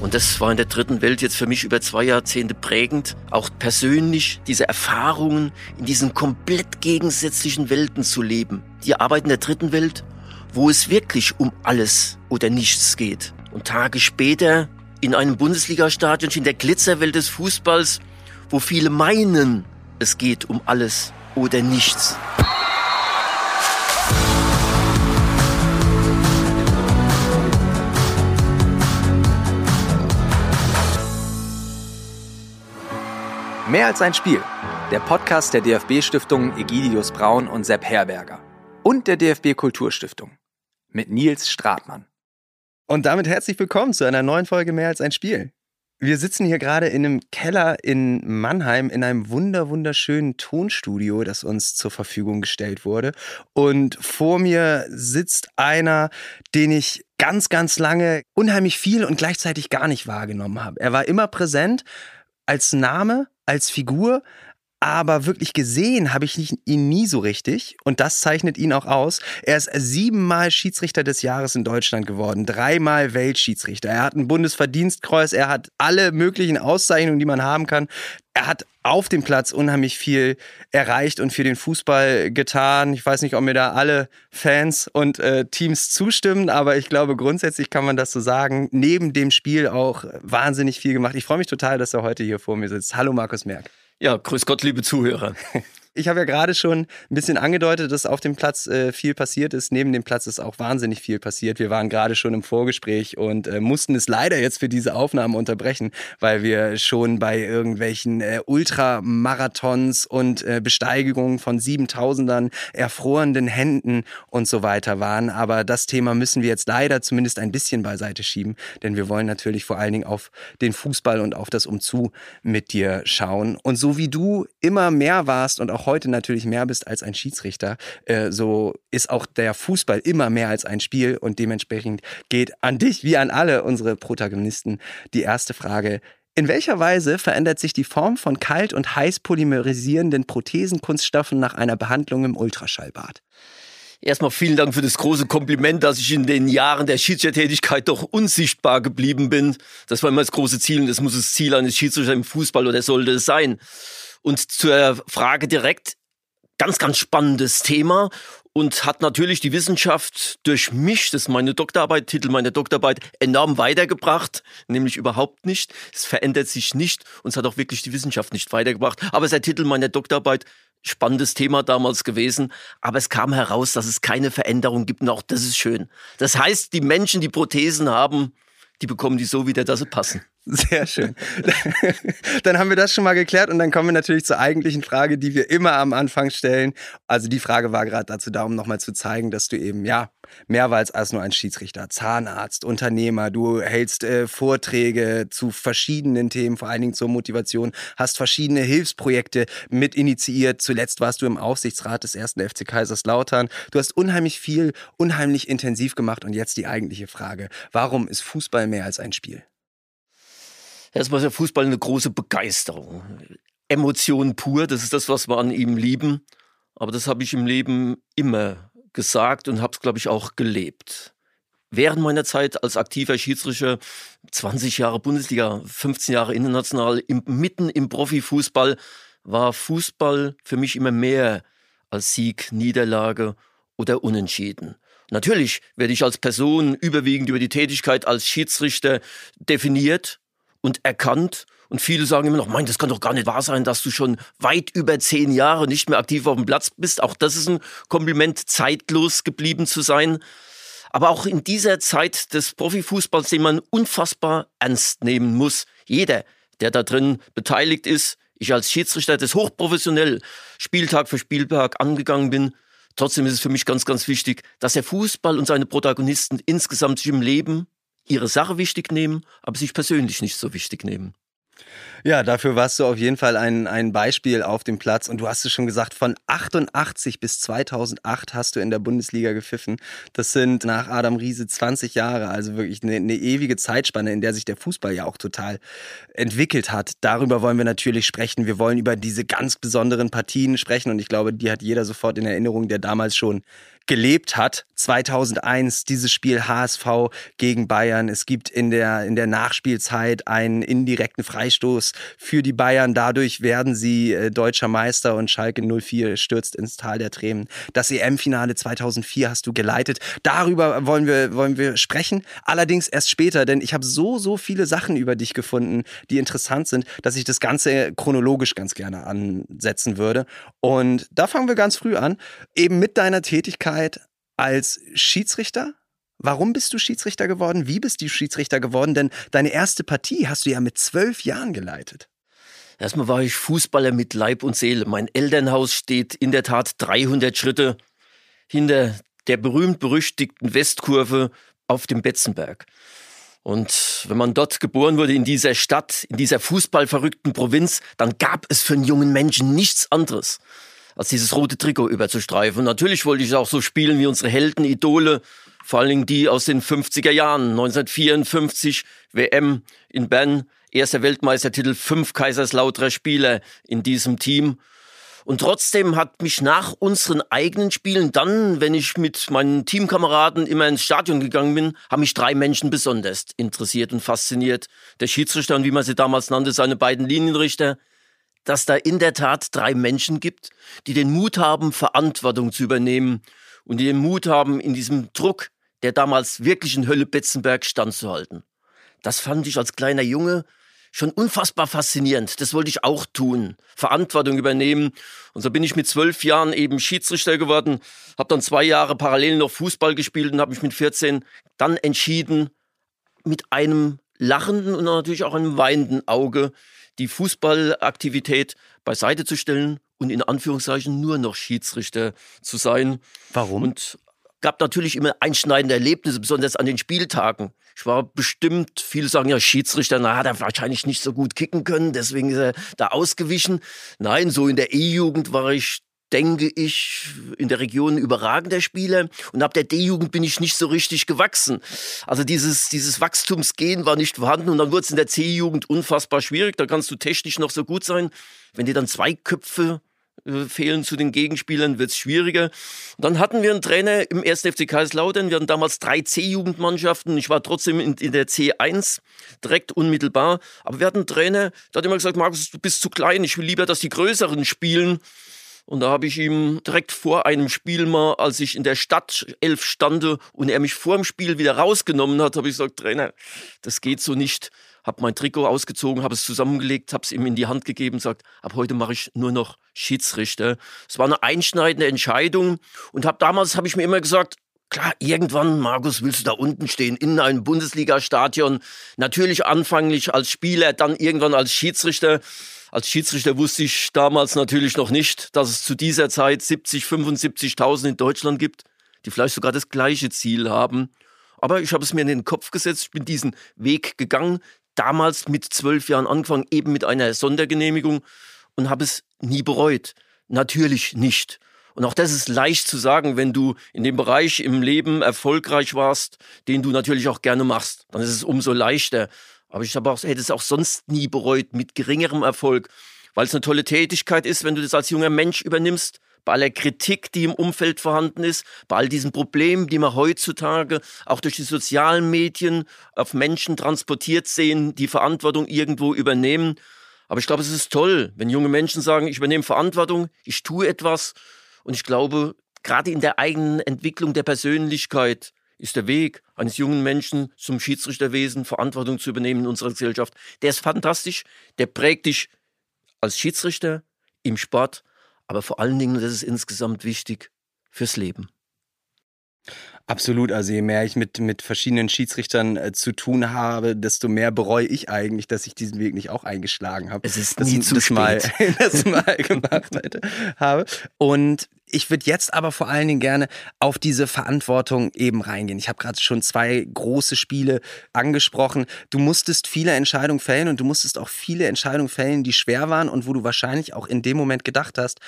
Und das war in der dritten Welt jetzt für mich über zwei Jahrzehnte prägend. Auch persönlich diese Erfahrungen in diesen komplett gegensätzlichen Welten zu leben. Die Arbeit in der dritten Welt, wo es wirklich um alles oder nichts geht. Und Tage später in einem Bundesligastadion in der Glitzerwelt des Fußballs, wo viele meinen, es geht um alles oder nichts. Mehr als ein Spiel. Der Podcast der DFB-Stiftungen Egidius Braun und Sepp Herberger. Und der DFB Kulturstiftung. Mit Nils Stratmann. Und damit herzlich willkommen zu einer neuen Folge Mehr als ein Spiel. Wir sitzen hier gerade in einem Keller in Mannheim in einem wunder wunderschönen Tonstudio, das uns zur Verfügung gestellt wurde. Und vor mir sitzt einer, den ich ganz, ganz lange unheimlich viel und gleichzeitig gar nicht wahrgenommen habe. Er war immer präsent als Name, als Figur, aber wirklich gesehen habe ich ihn nie so richtig. Und das zeichnet ihn auch aus. Er ist siebenmal Schiedsrichter des Jahres in Deutschland geworden, dreimal Weltschiedsrichter. Er hat ein Bundesverdienstkreuz, er hat alle möglichen Auszeichnungen, die man haben kann. Er hat auf dem Platz unheimlich viel erreicht und für den Fußball getan. Ich weiß nicht, ob mir da alle Fans und äh, Teams zustimmen, aber ich glaube, grundsätzlich kann man das so sagen. Neben dem Spiel auch wahnsinnig viel gemacht. Ich freue mich total, dass er heute hier vor mir sitzt. Hallo, Markus Merck. Ja, grüß Gott, liebe Zuhörer. Ich habe ja gerade schon ein bisschen angedeutet, dass auf dem Platz äh, viel passiert ist. Neben dem Platz ist auch wahnsinnig viel passiert. Wir waren gerade schon im Vorgespräch und äh, mussten es leider jetzt für diese Aufnahme unterbrechen, weil wir schon bei irgendwelchen äh, Ultramarathons und äh, Besteigungen von 7000ern, erfrorenen Händen und so weiter waren. Aber das Thema müssen wir jetzt leider zumindest ein bisschen beiseite schieben, denn wir wollen natürlich vor allen Dingen auf den Fußball und auf das Umzu mit dir schauen. Und so wie du immer mehr warst und auch heute natürlich mehr bist als ein Schiedsrichter, äh, so ist auch der Fußball immer mehr als ein Spiel und dementsprechend geht an dich wie an alle unsere Protagonisten die erste Frage. In welcher Weise verändert sich die Form von kalt- und heiß polymerisierenden Prothesenkunststoffen nach einer Behandlung im Ultraschallbad? Erstmal vielen Dank für das große Kompliment, dass ich in den Jahren der Schiedsrichtertätigkeit doch unsichtbar geblieben bin. Das war immer das große Ziel und das muss das Ziel eines Schiedsrichters im Fußball oder sollte es sein. Und zur Frage direkt, ganz, ganz spannendes Thema und hat natürlich die Wissenschaft durch mich, das ist meine Doktorarbeit, Titel meiner Doktorarbeit, enorm weitergebracht, nämlich überhaupt nicht. Es verändert sich nicht und es hat auch wirklich die Wissenschaft nicht weitergebracht. Aber es ist der Titel meiner Doktorarbeit, spannendes Thema damals gewesen, aber es kam heraus, dass es keine Veränderung gibt und auch das ist schön. Das heißt, die Menschen, die Prothesen haben, die bekommen die so wieder, dass sie passen. Sehr schön. dann haben wir das schon mal geklärt und dann kommen wir natürlich zur eigentlichen Frage, die wir immer am Anfang stellen. Also die Frage war gerade dazu da, um nochmal zu zeigen, dass du eben, ja, mehr warst als nur ein Schiedsrichter, Zahnarzt, Unternehmer. Du hältst äh, Vorträge zu verschiedenen Themen, vor allen Dingen zur Motivation, hast verschiedene Hilfsprojekte mit initiiert. Zuletzt warst du im Aufsichtsrat des ersten FC Kaiserslautern. Du hast unheimlich viel, unheimlich intensiv gemacht und jetzt die eigentliche Frage. Warum ist Fußball mehr als ein Spiel? Erstmal ist der Fußball eine große Begeisterung. Emotion pur, das ist das, was wir an ihm lieben. Aber das habe ich im Leben immer gesagt und habe es, glaube ich, auch gelebt. Während meiner Zeit als aktiver Schiedsrichter, 20 Jahre Bundesliga, 15 Jahre international, im, mitten im Profifußball, war Fußball für mich immer mehr als Sieg, Niederlage oder Unentschieden. Natürlich werde ich als Person überwiegend über die Tätigkeit als Schiedsrichter definiert und erkannt. Und viele sagen immer noch, mein, das kann doch gar nicht wahr sein, dass du schon weit über zehn Jahre nicht mehr aktiv auf dem Platz bist. Auch das ist ein Kompliment, zeitlos geblieben zu sein. Aber auch in dieser Zeit des Profifußballs, den man unfassbar ernst nehmen muss. Jeder, der da drin beteiligt ist, ich als Schiedsrichter das hochprofessionell Spieltag für Spieltag angegangen bin. Trotzdem ist es für mich ganz, ganz wichtig, dass der Fußball und seine Protagonisten insgesamt sich im Leben ihre Sache wichtig nehmen, aber sich persönlich nicht so wichtig nehmen. Ja, dafür warst du auf jeden Fall ein, ein Beispiel auf dem Platz. Und du hast es schon gesagt, von 88 bis 2008 hast du in der Bundesliga gepfiffen. Das sind nach Adam Riese 20 Jahre, also wirklich eine, eine ewige Zeitspanne, in der sich der Fußball ja auch total entwickelt hat. Darüber wollen wir natürlich sprechen. Wir wollen über diese ganz besonderen Partien sprechen. Und ich glaube, die hat jeder sofort in Erinnerung, der damals schon gelebt hat. 2001 dieses Spiel HSV gegen Bayern. Es gibt in der, in der Nachspielzeit einen indirekten Freistoß für die Bayern. Dadurch werden sie äh, deutscher Meister und Schalke 04 stürzt ins Tal der Tränen. Das EM-Finale 2004 hast du geleitet. Darüber wollen wir, wollen wir sprechen. Allerdings erst später, denn ich habe so, so viele Sachen über dich gefunden, die interessant sind, dass ich das Ganze chronologisch ganz gerne ansetzen würde. Und da fangen wir ganz früh an. Eben mit deiner Tätigkeit als Schiedsrichter. Warum bist du Schiedsrichter geworden? Wie bist du Schiedsrichter geworden? Denn deine erste Partie hast du ja mit zwölf Jahren geleitet. Erstmal war ich Fußballer mit Leib und Seele. Mein Elternhaus steht in der Tat 300 Schritte hinter der berühmt-berüchtigten Westkurve auf dem Betzenberg. Und wenn man dort geboren wurde, in dieser Stadt, in dieser fußballverrückten Provinz, dann gab es für einen jungen Menschen nichts anderes, als dieses rote Trikot überzustreifen. Und natürlich wollte ich auch so spielen wie unsere Helden, Idole, vor allen Dingen die aus den 50er Jahren. 1954 WM in Bern, erster Weltmeistertitel, fünf Kaiserslauterer Spieler in diesem Team. Und trotzdem hat mich nach unseren eigenen Spielen dann, wenn ich mit meinen Teamkameraden immer ins Stadion gegangen bin, haben mich drei Menschen besonders interessiert und fasziniert. Der Schiedsrichter und wie man sie damals nannte, seine beiden Linienrichter, dass da in der Tat drei Menschen gibt, die den Mut haben, Verantwortung zu übernehmen und die den Mut haben, in diesem Druck, der damals wirklich in Hölle-Betzenberg standzuhalten. Das fand ich als kleiner Junge schon unfassbar faszinierend. Das wollte ich auch tun, Verantwortung übernehmen. Und so bin ich mit zwölf Jahren eben Schiedsrichter geworden, habe dann zwei Jahre parallel noch Fußball gespielt und habe mich mit 14 dann entschieden, mit einem lachenden und natürlich auch einem weinenden Auge die Fußballaktivität beiseite zu stellen und in Anführungszeichen nur noch Schiedsrichter zu sein. Warum? Und gab natürlich immer einschneidende Erlebnisse, besonders an den Spieltagen. Ich war bestimmt, viele sagen ja, Schiedsrichter, na, hat er wahrscheinlich nicht so gut kicken können, deswegen ist er da ausgewichen. Nein, so in der E-Jugend war ich denke ich, in der Region überragender Spieler. Und ab der D-Jugend bin ich nicht so richtig gewachsen. Also dieses, dieses Wachstumsgehen war nicht vorhanden. Und dann wurde es in der C-Jugend unfassbar schwierig. Da kannst du technisch noch so gut sein. Wenn dir dann zwei Köpfe fehlen zu den Gegenspielern, wird es schwieriger. Dann hatten wir einen Trainer im 1. FC Kaiserslautern. Wir hatten damals drei C-Jugendmannschaften. Ich war trotzdem in, in, der C1 direkt unmittelbar. Aber wir hatten einen Trainer, der hat immer gesagt, Markus, du bist zu klein. Ich will lieber, dass die Größeren spielen. Und da habe ich ihm direkt vor einem Spiel mal, als ich in der Stadt elf stande und er mich vor dem Spiel wieder rausgenommen hat, habe ich gesagt, Trainer, das geht so nicht. Habe mein Trikot ausgezogen, habe es zusammengelegt, habe es ihm in die Hand gegeben, sagt, ab heute mache ich nur noch Schiedsrichter. Es war eine einschneidende Entscheidung und habe damals habe ich mir immer gesagt, Klar, irgendwann, Markus, willst du da unten stehen in einem Bundesliga-Stadion. Natürlich anfanglich als Spieler, dann irgendwann als Schiedsrichter. Als Schiedsrichter wusste ich damals natürlich noch nicht, dass es zu dieser Zeit 70, 75.000 in Deutschland gibt, die vielleicht sogar das gleiche Ziel haben. Aber ich habe es mir in den Kopf gesetzt, ich bin diesen Weg gegangen, damals mit zwölf Jahren angefangen, eben mit einer Sondergenehmigung und habe es nie bereut. Natürlich nicht. Und auch das ist leicht zu sagen, wenn du in dem Bereich im Leben erfolgreich warst, den du natürlich auch gerne machst. Dann ist es umso leichter. Aber ich auch, hätte es auch sonst nie bereut, mit geringerem Erfolg, weil es eine tolle Tätigkeit ist, wenn du das als junger Mensch übernimmst, bei aller Kritik, die im Umfeld vorhanden ist, bei all diesen Problemen, die man heutzutage auch durch die sozialen Medien auf Menschen transportiert sehen, die Verantwortung irgendwo übernehmen. Aber ich glaube, es ist toll, wenn junge Menschen sagen, ich übernehme Verantwortung, ich tue etwas. Und ich glaube, gerade in der eigenen Entwicklung der Persönlichkeit ist der Weg eines jungen Menschen zum Schiedsrichterwesen, Verantwortung zu übernehmen in unserer Gesellschaft. Der ist fantastisch, der prägt dich als Schiedsrichter im Sport, aber vor allen Dingen, das ist insgesamt wichtig, fürs Leben. Absolut, also je mehr ich mit, mit verschiedenen Schiedsrichtern äh, zu tun habe, desto mehr bereue ich eigentlich, dass ich diesen Weg nicht auch eingeschlagen habe. Es ist das, nie zu das spät. Mal, das mal gemacht hätte, habe. Und Ich würde jetzt aber vor allen Dingen gerne auf diese Verantwortung eben reingehen. Ich habe gerade schon zwei große Spiele angesprochen. Du musstest viele Entscheidungen fällen und du musstest auch viele Entscheidungen fällen, die schwer waren und wo du wahrscheinlich auch in dem Moment gedacht hast,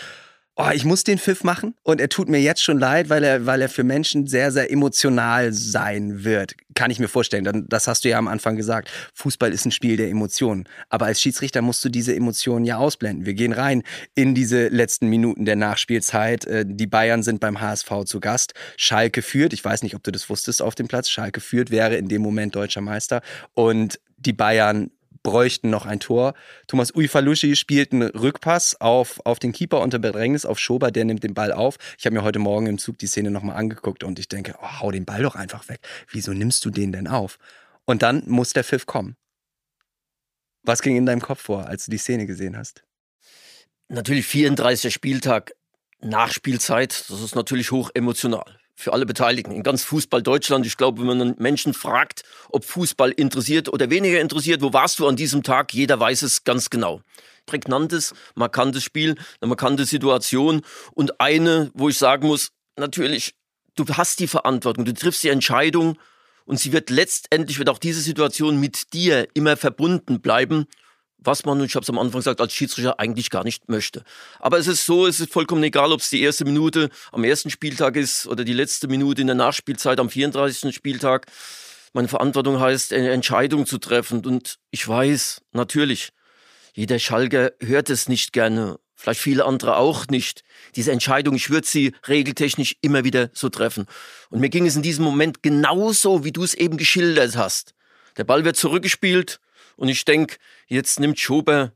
oh, ich muss den Pfiff machen und er tut mir jetzt schon leid, weil er, weil er für Menschen sehr, sehr emotional sein wird. Kann ich mir vorstellen. Das hast du ja am Anfang gesagt. Fußball ist ein Spiel der Emotionen. Aber als Schiedsrichter musst du diese Emotionen ja ausblenden. Wir gehen rein in diese letzten Minuten der Nachspielzeit. Äh, die Bayern sind beim HSV zu Gast. Schalke führt. Ich weiß nicht, ob du das wusstest auf dem Platz. Schalke führt, wäre in dem Moment deutscher Meister. Und die Bayern bräuchten noch ein Tor. Thomas Uifalushi spielt einen Rückpass auf, auf den Keeper unter Bedrängnis, auf Schober, der nimmt den Ball auf. Ich habe mir heute Morgen im Zug die Szene nochmal angeguckt und ich denke, oh, hau den Ball doch einfach weg. Wieso nimmst du den denn auf? Und dann muss der Pfiff kommen. Was ging in deinem Kopf vor, als du die Szene gesehen hast? Natürlich 34. Spieltag, Nachspielzeit, das ist natürlich hoch emotional für alle Beteiligten in ganz Fußball Deutschland. Ich glaube, wenn man Menschen fragt, ob Fußball interessiert oder weniger interessiert, wo warst du an diesem Tag? Jeder weiß es ganz genau. Prägnantes, markantes Spiel, eine markante Situation und eine, wo ich sagen muss, natürlich, du hast die Verantwortung, du triffst die Entscheidung und sie wird letztendlich, wird auch diese Situation mit dir immer verbunden bleiben was man, ich habe es am Anfang gesagt, als Schiedsrichter eigentlich gar nicht möchte. Aber es ist so, es ist vollkommen egal, ob es die erste Minute am ersten Spieltag ist oder die letzte Minute in der Nachspielzeit am 34. Spieltag. Meine Verantwortung heißt, eine Entscheidung zu treffen. Und ich weiß, natürlich, jeder Schalker hört es nicht gerne. Vielleicht viele andere auch nicht. Diese Entscheidung, ich würde sie regeltechnisch immer wieder so treffen. Und mir ging es in diesem Moment genauso, wie du es eben geschildert hast. Der Ball wird zurückgespielt und ich denke, jetzt nimmt Schober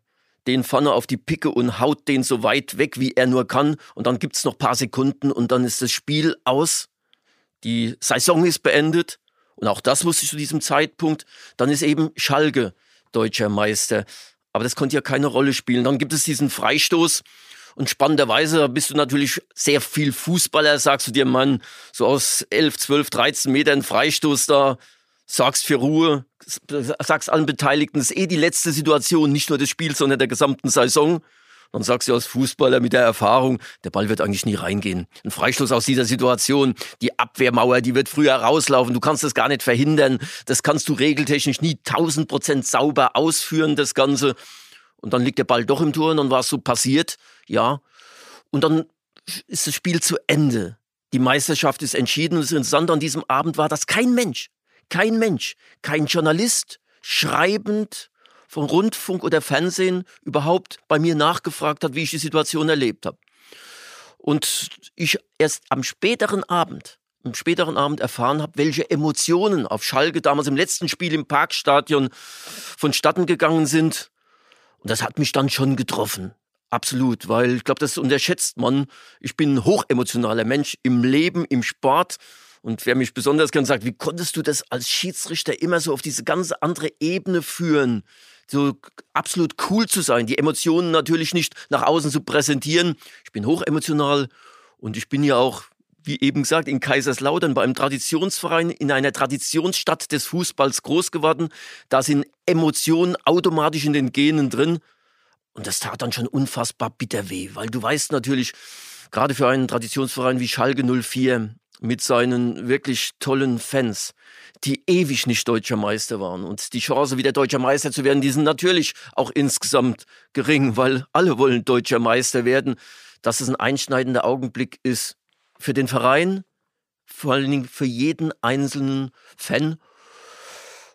den Pfanne auf die Picke und haut den so weit weg, wie er nur kann. Und dann gibt's noch paar Sekunden und dann ist das Spiel aus. Die Saison ist beendet. Und auch das wusste ich zu diesem Zeitpunkt. Dann ist eben Schalke deutscher Meister. Aber das konnte ja keine Rolle spielen. Dann gibt es diesen Freistoß. Und spannenderweise bist du natürlich sehr viel Fußballer, sagst du dir, Mann, so aus 11, 12, 13 Metern Freistoß da sorgst für Ruhe, sagst allen Beteiligten, es ist eh die letzte Situation, nicht nur des Spiels, sondern der gesamten Saison. Dann sagst du als Fußballer mit der Erfahrung, der Ball wird eigentlich nie reingehen. Ein Freistoß aus dieser Situation, die Abwehrmauer, die wird früher rauslaufen, du kannst das gar nicht verhindern. Das kannst du regeltechnisch nie tausend Prozent sauber ausführen, das Ganze. Und dann liegt der Ball doch im Tor und dann war es so passiert, ja. Und dann ist das Spiel zu Ende. Die Meisterschaft ist entschieden und das Interessante an diesem Abend war, dass kein Mensch, kein Mensch, kein Journalist, schreibend von Rundfunk oder Fernsehen überhaupt bei mir nachgefragt hat, wie ich die Situation erlebt habe. Und ich erst am späteren Abend, am späteren Abend erfahren habe, welche Emotionen auf Schalke damals im letzten Spiel im Parkstadion vonstatten gegangen sind. Und das hat mich dann schon getroffen. Absolut, weil ich glaube, das unterschätzt man. Ich bin ein hochemotionaler Mensch im Leben, im Sport und wer mich besonders gern sagt, wie konntest du das als Schiedsrichter immer so auf diese ganze andere Ebene führen? So absolut cool zu sein, die Emotionen natürlich nicht nach außen zu präsentieren. Ich bin hochemotional und ich bin ja auch, wie eben gesagt, in Kaiserslautern bei einem Traditionsverein in einer Traditionsstadt des Fußballs groß geworden. Da sind Emotionen automatisch in den Genen drin. Und das tat dann schon unfassbar bitter weh, weil du weißt natürlich, gerade für einen Traditionsverein wie Schalke 04, mit seinen wirklich tollen Fans, die ewig nicht deutscher Meister waren. Und die Chance, wieder deutscher Meister zu werden, die sind natürlich auch insgesamt gering, weil alle wollen deutscher Meister werden. Dass es ein einschneidender Augenblick ist für den Verein, vor allen Dingen für jeden einzelnen Fan.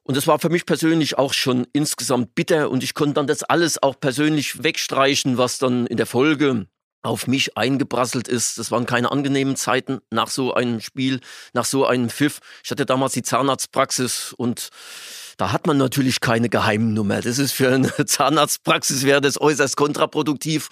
Und das war für mich persönlich auch schon insgesamt bitter und ich konnte dann das alles auch persönlich wegstreichen, was dann in der Folge auf mich eingeprasselt ist. Das waren keine angenehmen Zeiten nach so einem Spiel, nach so einem Pfiff. Ich hatte damals die Zahnarztpraxis und da hat man natürlich keine Geheimnummer. Das ist für eine Zahnarztpraxis wäre das äußerst kontraproduktiv.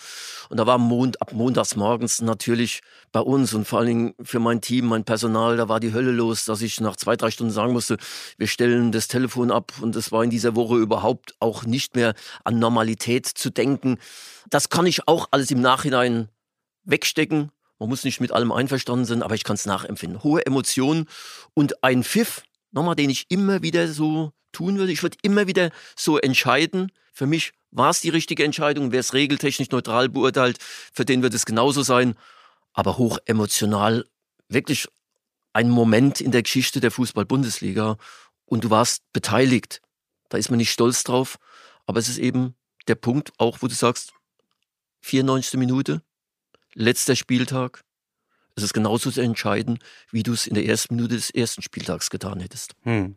Und da war Mond, ab montags morgens natürlich bei uns und vor allen Dingen für mein Team, mein Personal, da war die Hölle los, dass ich nach zwei, drei Stunden sagen musste, wir stellen das Telefon ab. Und es war in dieser Woche überhaupt auch nicht mehr an Normalität zu denken. Das kann ich auch alles im Nachhinein wegstecken. Man muss nicht mit allem einverstanden sein, aber ich kann es nachempfinden. Hohe Emotionen und ein Pfiff, nochmal, den ich immer wieder so tun würde. Ich würde immer wieder so entscheiden. Für mich war es die richtige Entscheidung. Wer es regeltechnisch neutral beurteilt, für den wird es genauso sein. aber hoch emotional. Wirklich ein Moment in der Geschichte der Fußball-Bundesliga und du warst beteiligt. Da ist man nicht stolz drauf, aber es ist eben der Punkt, auch wo du sagst, 94. Minute, letzter Spieltag. Es ist genauso zu entscheiden, wie du es in der ersten Minute des ersten Spieltags getan hättest. Hm.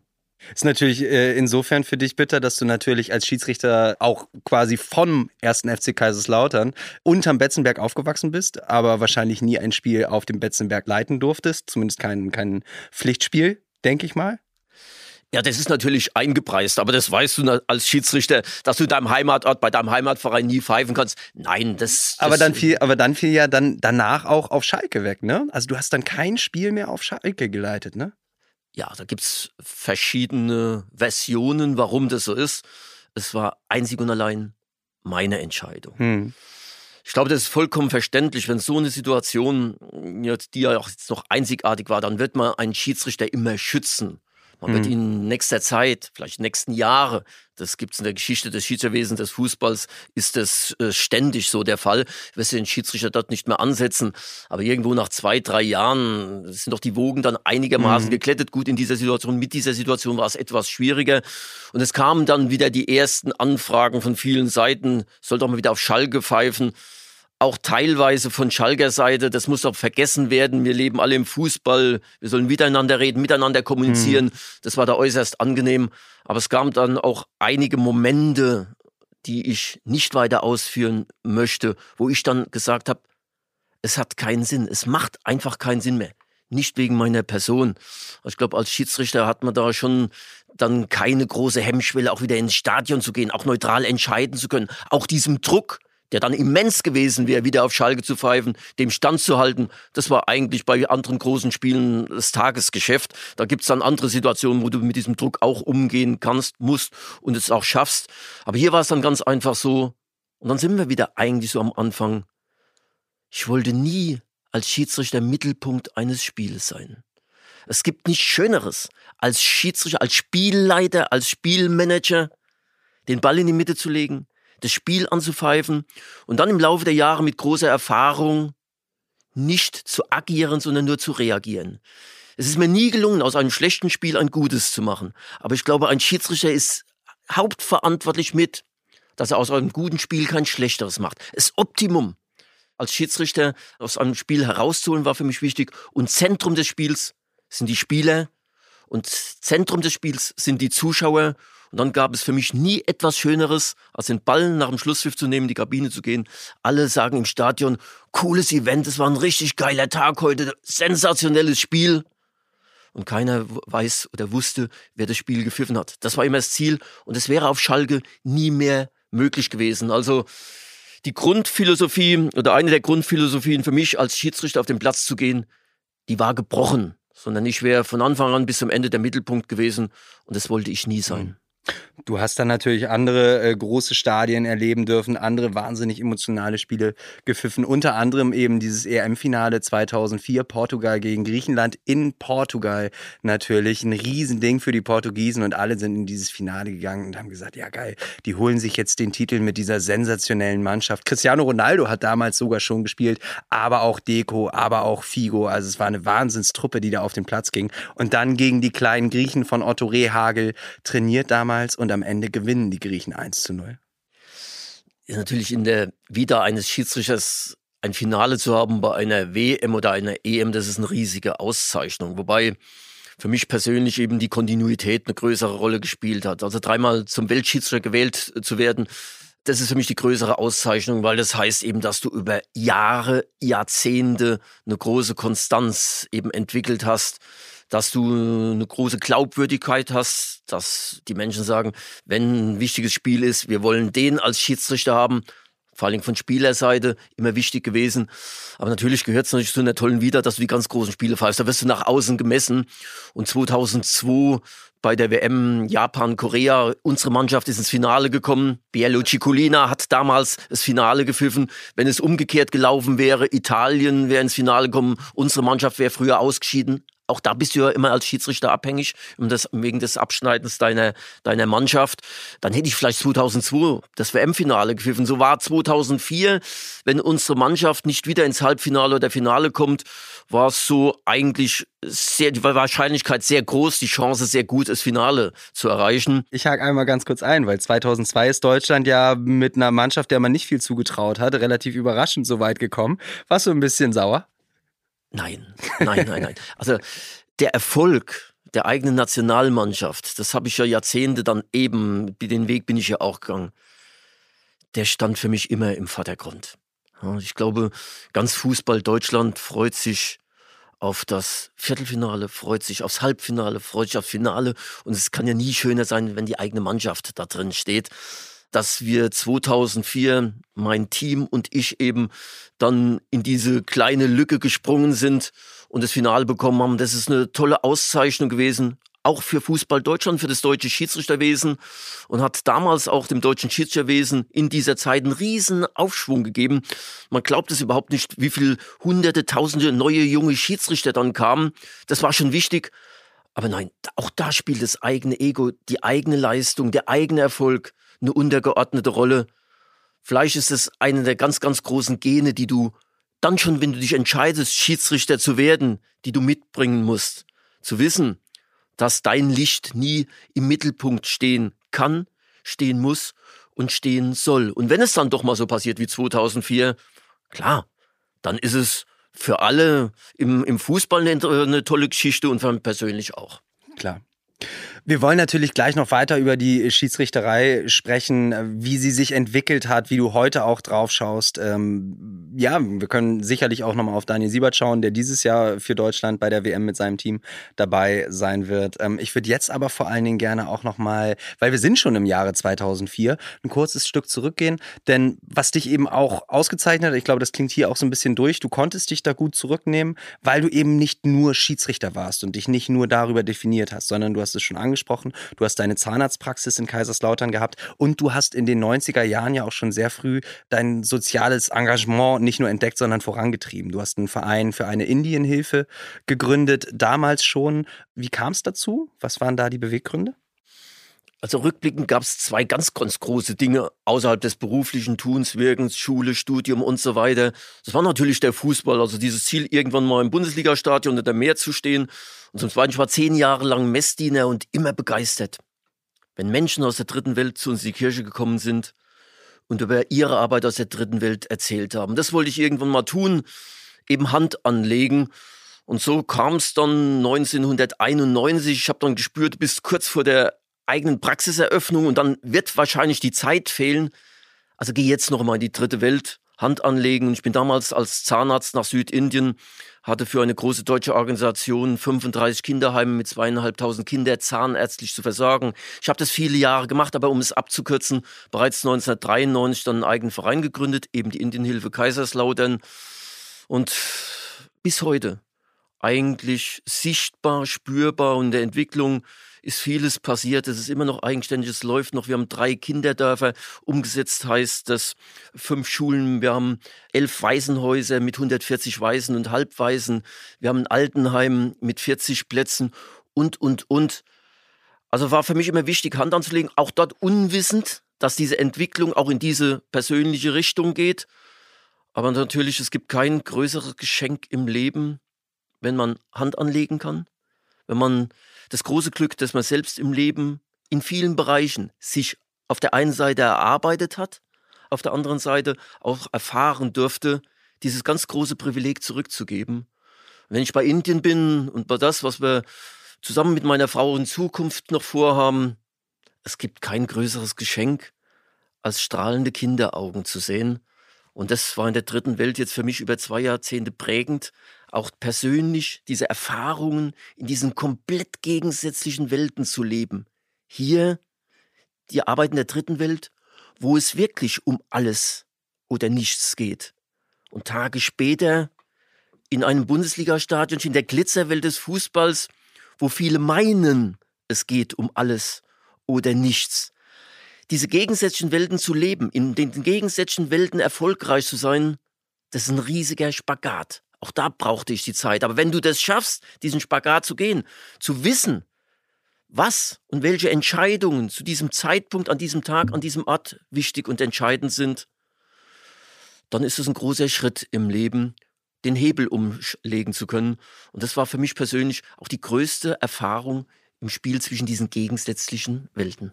Ist natürlich äh, insofern für dich bitter, dass du natürlich als Schiedsrichter auch quasi vom ersten FC Kaiserslautern unterm Betzenberg aufgewachsen bist, aber wahrscheinlich nie ein Spiel auf dem Betzenberg leiten durftest, zumindest kein, kein Pflichtspiel, denke ich mal. Ja, das ist natürlich eingepreist, aber das weißt du als Schiedsrichter, dass du deinem Heimatort, bei deinem Heimatverein nie pfeifen kannst. Nein, das. das aber dann fiel, aber dann fiel ja dann danach auch auf Schalke weg, ne? Also du hast dann kein Spiel mehr auf Schalke geleitet, ne? Ja, da gibt's verschiedene Versionen, warum das so ist. Es war einzig und allein meine Entscheidung. Hm. Ich glaube, das ist vollkommen verständlich, wenn so eine Situation, die ja auch jetzt noch einzigartig war, dann wird man einen Schiedsrichter immer schützen. Man wird mhm. in nächster Zeit, vielleicht nächsten Jahre, das gibt es in der Geschichte des Schiedsrichterwesens des Fußballs, ist das äh, ständig so der Fall, wirst du den Schiedsrichter dort nicht mehr ansetzen. Aber irgendwo nach zwei, drei Jahren sind doch die Wogen dann einigermaßen mhm. geklettet. Gut, in dieser Situation, mit dieser Situation war es etwas schwieriger. Und es kamen dann wieder die ersten Anfragen von vielen Seiten, soll doch mal wieder auf Schalke pfeifen auch teilweise von Schalker Seite, das muss doch vergessen werden. Wir leben alle im Fußball, wir sollen miteinander reden, miteinander kommunizieren. Mhm. Das war da äußerst angenehm. Aber es gab dann auch einige Momente, die ich nicht weiter ausführen möchte, wo ich dann gesagt habe, es hat keinen Sinn, es macht einfach keinen Sinn mehr. Nicht wegen meiner Person. Ich glaube, als Schiedsrichter hat man da schon dann keine große Hemmschwelle, auch wieder ins Stadion zu gehen, auch neutral entscheiden zu können. Auch diesem Druck, der dann immens gewesen wäre, wieder auf Schalke zu pfeifen, dem Stand zu halten. Das war eigentlich bei anderen großen Spielen das Tagesgeschäft. Da gibt's dann andere Situationen, wo du mit diesem Druck auch umgehen kannst, musst und es auch schaffst. Aber hier war es dann ganz einfach so. Und dann sind wir wieder eigentlich so am Anfang. Ich wollte nie als Schiedsrichter Mittelpunkt eines Spieles sein. Es gibt nichts Schöneres, als Schiedsrichter, als Spielleiter, als Spielmanager den Ball in die Mitte zu legen, das Spiel anzupfeifen und dann im Laufe der Jahre mit großer Erfahrung nicht zu agieren, sondern nur zu reagieren. Es ist mir nie gelungen, aus einem schlechten Spiel ein gutes zu machen. Aber ich glaube, ein Schiedsrichter ist hauptverantwortlich mit, dass er aus einem guten Spiel kein schlechteres macht. Das Optimum als Schiedsrichter aus einem Spiel herauszuholen war für mich wichtig. Und Zentrum des Spiels sind die Spieler und Zentrum des Spiels sind die Zuschauer und dann gab es für mich nie etwas Schöneres, als den Ball nach dem Schlusspfiff zu nehmen, die Kabine zu gehen. Alle sagen im Stadion, cooles Event, es war ein richtig geiler Tag heute, sensationelles Spiel. Und keiner weiß oder wusste, wer das Spiel gepfiffen hat. Das war immer das Ziel und es wäre auf Schalke nie mehr möglich gewesen. Also die Grundphilosophie oder eine der Grundphilosophien für mich als Schiedsrichter auf den Platz zu gehen, die war gebrochen, sondern ich wäre von Anfang an bis zum Ende der Mittelpunkt gewesen und das wollte ich nie sein. Du hast dann natürlich andere äh, große Stadien erleben dürfen, andere wahnsinnig emotionale Spiele gepfiffen, unter anderem eben dieses EM-Finale 2004, Portugal gegen Griechenland in Portugal natürlich. Ein Riesending für die Portugiesen und alle sind in dieses Finale gegangen und haben gesagt, ja geil, die holen sich jetzt den Titel mit dieser sensationellen Mannschaft. Cristiano Ronaldo hat damals sogar schon gespielt, aber auch Deco, aber auch Figo. Also es war eine Wahnsinnstruppe, die da auf den Platz ging. Und dann gegen die kleinen Griechen von Otto Rehagel trainiert damals damals und am Ende gewinnen die Griechen 1 zu 0. Ist natürlich in der Vita eines Schiedsrichters ein Finale zu haben bei einer WM oder einer EM, das ist eine riesige Auszeichnung. Wobei für mich persönlich eben die Kontinuität eine größere Rolle gespielt hat. Also dreimal zum Weltschiedsrichter gewählt zu werden, das ist für mich die größere Auszeichnung, weil das heißt eben, dass du über Jahre, Jahrzehnte eine große Konstanz eben entwickelt hast dass du eine große Glaubwürdigkeit hast, dass die Menschen sagen, wenn ein wichtiges Spiel ist, wir wollen den als Schiedsrichter haben, vor allem von Spielerseite immer wichtig gewesen. Aber natürlich gehört es natürlich zu einer tollen Wieder, dass du die ganz großen Spiele pfeifst. Da wirst du nach außen gemessen. Und 2002 bei der WM Japan-Korea, unsere Mannschaft ist ins Finale gekommen. Bielo Cicolina hat damals das Finale gepfiffen. Wenn es umgekehrt gelaufen wäre, Italien wäre ins Finale gekommen, unsere Mannschaft wäre früher ausgeschieden. Auch da bist du ja immer als Schiedsrichter abhängig das, wegen des Abschneidens deiner, deiner Mannschaft. Dann hätte ich vielleicht 2002 das WM-Finale gepfiffen. So war 2004, wenn unsere Mannschaft nicht wieder ins Halbfinale oder Finale kommt, war es so eigentlich sehr, die Wahrscheinlichkeit sehr groß, die Chance sehr gut, das Finale zu erreichen. Ich hake einmal ganz kurz ein, weil 2002 ist Deutschland ja mit einer Mannschaft, der man nicht viel zugetraut hat, relativ überraschend so weit gekommen. Warst du ein bisschen sauer? Nein, nein, nein, nein. Also der Erfolg der eigenen Nationalmannschaft, das habe ich ja Jahrzehnte dann eben, den Weg bin ich ja auch gegangen, der stand für mich immer im Vordergrund. Ich glaube, ganz Fußball Deutschland freut sich auf das Viertelfinale, freut sich aufs Halbfinale, freut sich aufs Finale. Und es kann ja nie schöner sein, wenn die eigene Mannschaft da drin steht dass wir 2004, mein Team und ich eben dann in diese kleine Lücke gesprungen sind und das Finale bekommen haben. Das ist eine tolle Auszeichnung gewesen, auch für Fußball Deutschland, für das deutsche Schiedsrichterwesen und hat damals auch dem deutschen Schiedsrichterwesen in dieser Zeit einen riesen Aufschwung gegeben. Man glaubt es überhaupt nicht, wie viele hunderte, tausende neue junge Schiedsrichter dann kamen. Das war schon wichtig. Aber nein, auch da spielt das eigene Ego, die eigene Leistung, der eigene Erfolg eine untergeordnete Rolle. Vielleicht ist es eine der ganz, ganz großen Gene, die du dann schon, wenn du dich entscheidest, Schiedsrichter zu werden, die du mitbringen musst. Zu wissen, dass dein Licht nie im Mittelpunkt stehen kann, stehen muss und stehen soll. Und wenn es dann doch mal so passiert wie 2004, klar, dann ist es für alle im, im Fußball eine, eine tolle Geschichte und für mich persönlich auch. Klar. Wir wollen natürlich gleich noch weiter über die Schiedsrichterei sprechen, wie sie sich entwickelt hat, wie du heute auch drauf schaust. Ähm, ja, wir können sicherlich auch nochmal auf Daniel Siebert schauen, der dieses Jahr für Deutschland bei der WM mit seinem Team dabei sein wird. Ähm, ich würde jetzt aber vor allen Dingen gerne auch nochmal, weil wir sind schon im Jahre 2004, ein kurzes Stück zurückgehen. Denn was dich eben auch ausgezeichnet hat, ich glaube, das klingt hier auch so ein bisschen durch, du konntest dich da gut zurücknehmen, weil du eben nicht nur Schiedsrichter warst und dich nicht nur darüber definiert hast, sondern du hast es schon angesprochen angesprochen. Du hast deine Zahnarztpraxis in Kaiserslautern gehabt und du hast in den 90er Jahren ja auch schon sehr früh dein soziales Engagement nicht nur entdeckt, sondern vorangetrieben. Du hast einen Verein für eine Indienhilfe gegründet, damals schon. Wie kam es dazu? Was waren da die Beweggründe? Also rückblickend gab es zwei ganz, ganz große Dinge außerhalb des beruflichen Tuns, Wirkens, Schule, Studium und so weiter. Das war natürlich der Fußball, also dieses Ziel, irgendwann mal im Bundesligastadion unter dem Meer zu stehen. Und zum Zweiten, ich war zehn Jahre lang Messdiener und immer begeistert. Wenn Menschen aus der dritten Welt zu uns in die Kirche gekommen sind und über ihre Arbeit aus der dritten Welt erzählt haben. Das wollte ich irgendwann mal tun, eben Hand anlegen. Und so kam es dann 1991. Ich habe dann gespürt, bis kurz vor der eigenen Praxiseröffnung und dann wird wahrscheinlich die Zeit fehlen. Also geh jetzt noch mal in die dritte Welt, Hand anlegen. Ich bin damals als Zahnarzt nach Südindien, hatte für eine große deutsche Organisation 35 Kinderheime mit zweieinhalbtausend Kindern zahnärztlich zu versorgen. Ich habe das viele Jahre gemacht, aber um es abzukürzen, bereits 1993 dann einen eigenen Verein gegründet, eben die Indienhilfe Kaiserslautern. Und bis heute eigentlich sichtbar, spürbar und der Entwicklung ist vieles passiert. Es ist immer noch eigenständig, es läuft noch. Wir haben drei Kinderdörfer. Umgesetzt heißt das fünf Schulen. Wir haben elf Waisenhäuser mit 140 Waisen und Halbwaisen. Wir haben ein Altenheim mit 40 Plätzen und, und, und. Also war für mich immer wichtig, Hand anzulegen, auch dort unwissend, dass diese Entwicklung auch in diese persönliche Richtung geht. Aber natürlich, es gibt kein größeres Geschenk im Leben, wenn man Hand anlegen kann, wenn man das große Glück, dass man selbst im Leben in vielen Bereichen sich auf der einen Seite erarbeitet hat, auf der anderen Seite auch erfahren durfte, dieses ganz große Privileg zurückzugeben. Wenn ich bei Indien bin und bei das, was wir zusammen mit meiner Frau in Zukunft noch vorhaben, es gibt kein größeres Geschenk, als strahlende Kinderaugen zu sehen. Und das war in der dritten Welt jetzt für mich über zwei Jahrzehnte prägend, auch persönlich diese Erfahrungen in diesen komplett gegensätzlichen Welten zu leben. Hier die Arbeit in der dritten Welt, wo es wirklich um alles oder nichts geht. Und Tage später in einem Bundesligastadion in der Glitzerwelt des Fußballs, wo viele meinen, es geht um alles oder nichts. Diese gegensätzlichen Welten zu leben, in den gegensätzlichen Welten erfolgreich zu sein, das ist ein riesiger Spagat Auch da brauchte ich die Zeit. Aber wenn du das schaffst, diesen Spagat zu gehen, zu wissen, was und welche Entscheidungen zu diesem Zeitpunkt, an diesem Tag, an diesem Ort wichtig und entscheidend sind, dann ist es ein großer Schritt im Leben, den Hebel umlegen zu können. Und das war für mich persönlich auch die größte Erfahrung im Spiel zwischen diesen gegensätzlichen Welten.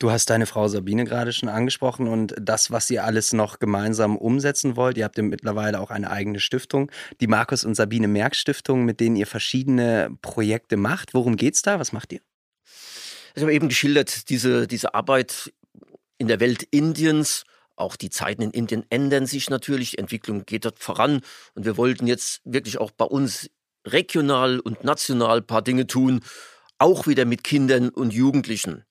Du hast deine Frau Sabine gerade schon angesprochen und das, was ihr alles noch gemeinsam umsetzen wollt. Ihr habt ja mittlerweile auch eine eigene Stiftung, die Markus und Sabine Merck Stiftung, mit denen ihr verschiedene Projekte macht. Worum geht's da? Was macht ihr? Ich habe eben geschildert, diese, diese Arbeit in der Welt Indiens. Auch die Zeiten in Indien ändern sich natürlich, die Entwicklung geht dort voran und wir wollten jetzt wirklich auch bei uns regional und national ein paar Dinge tun, auch wieder mit Kindern und Jugendlichen.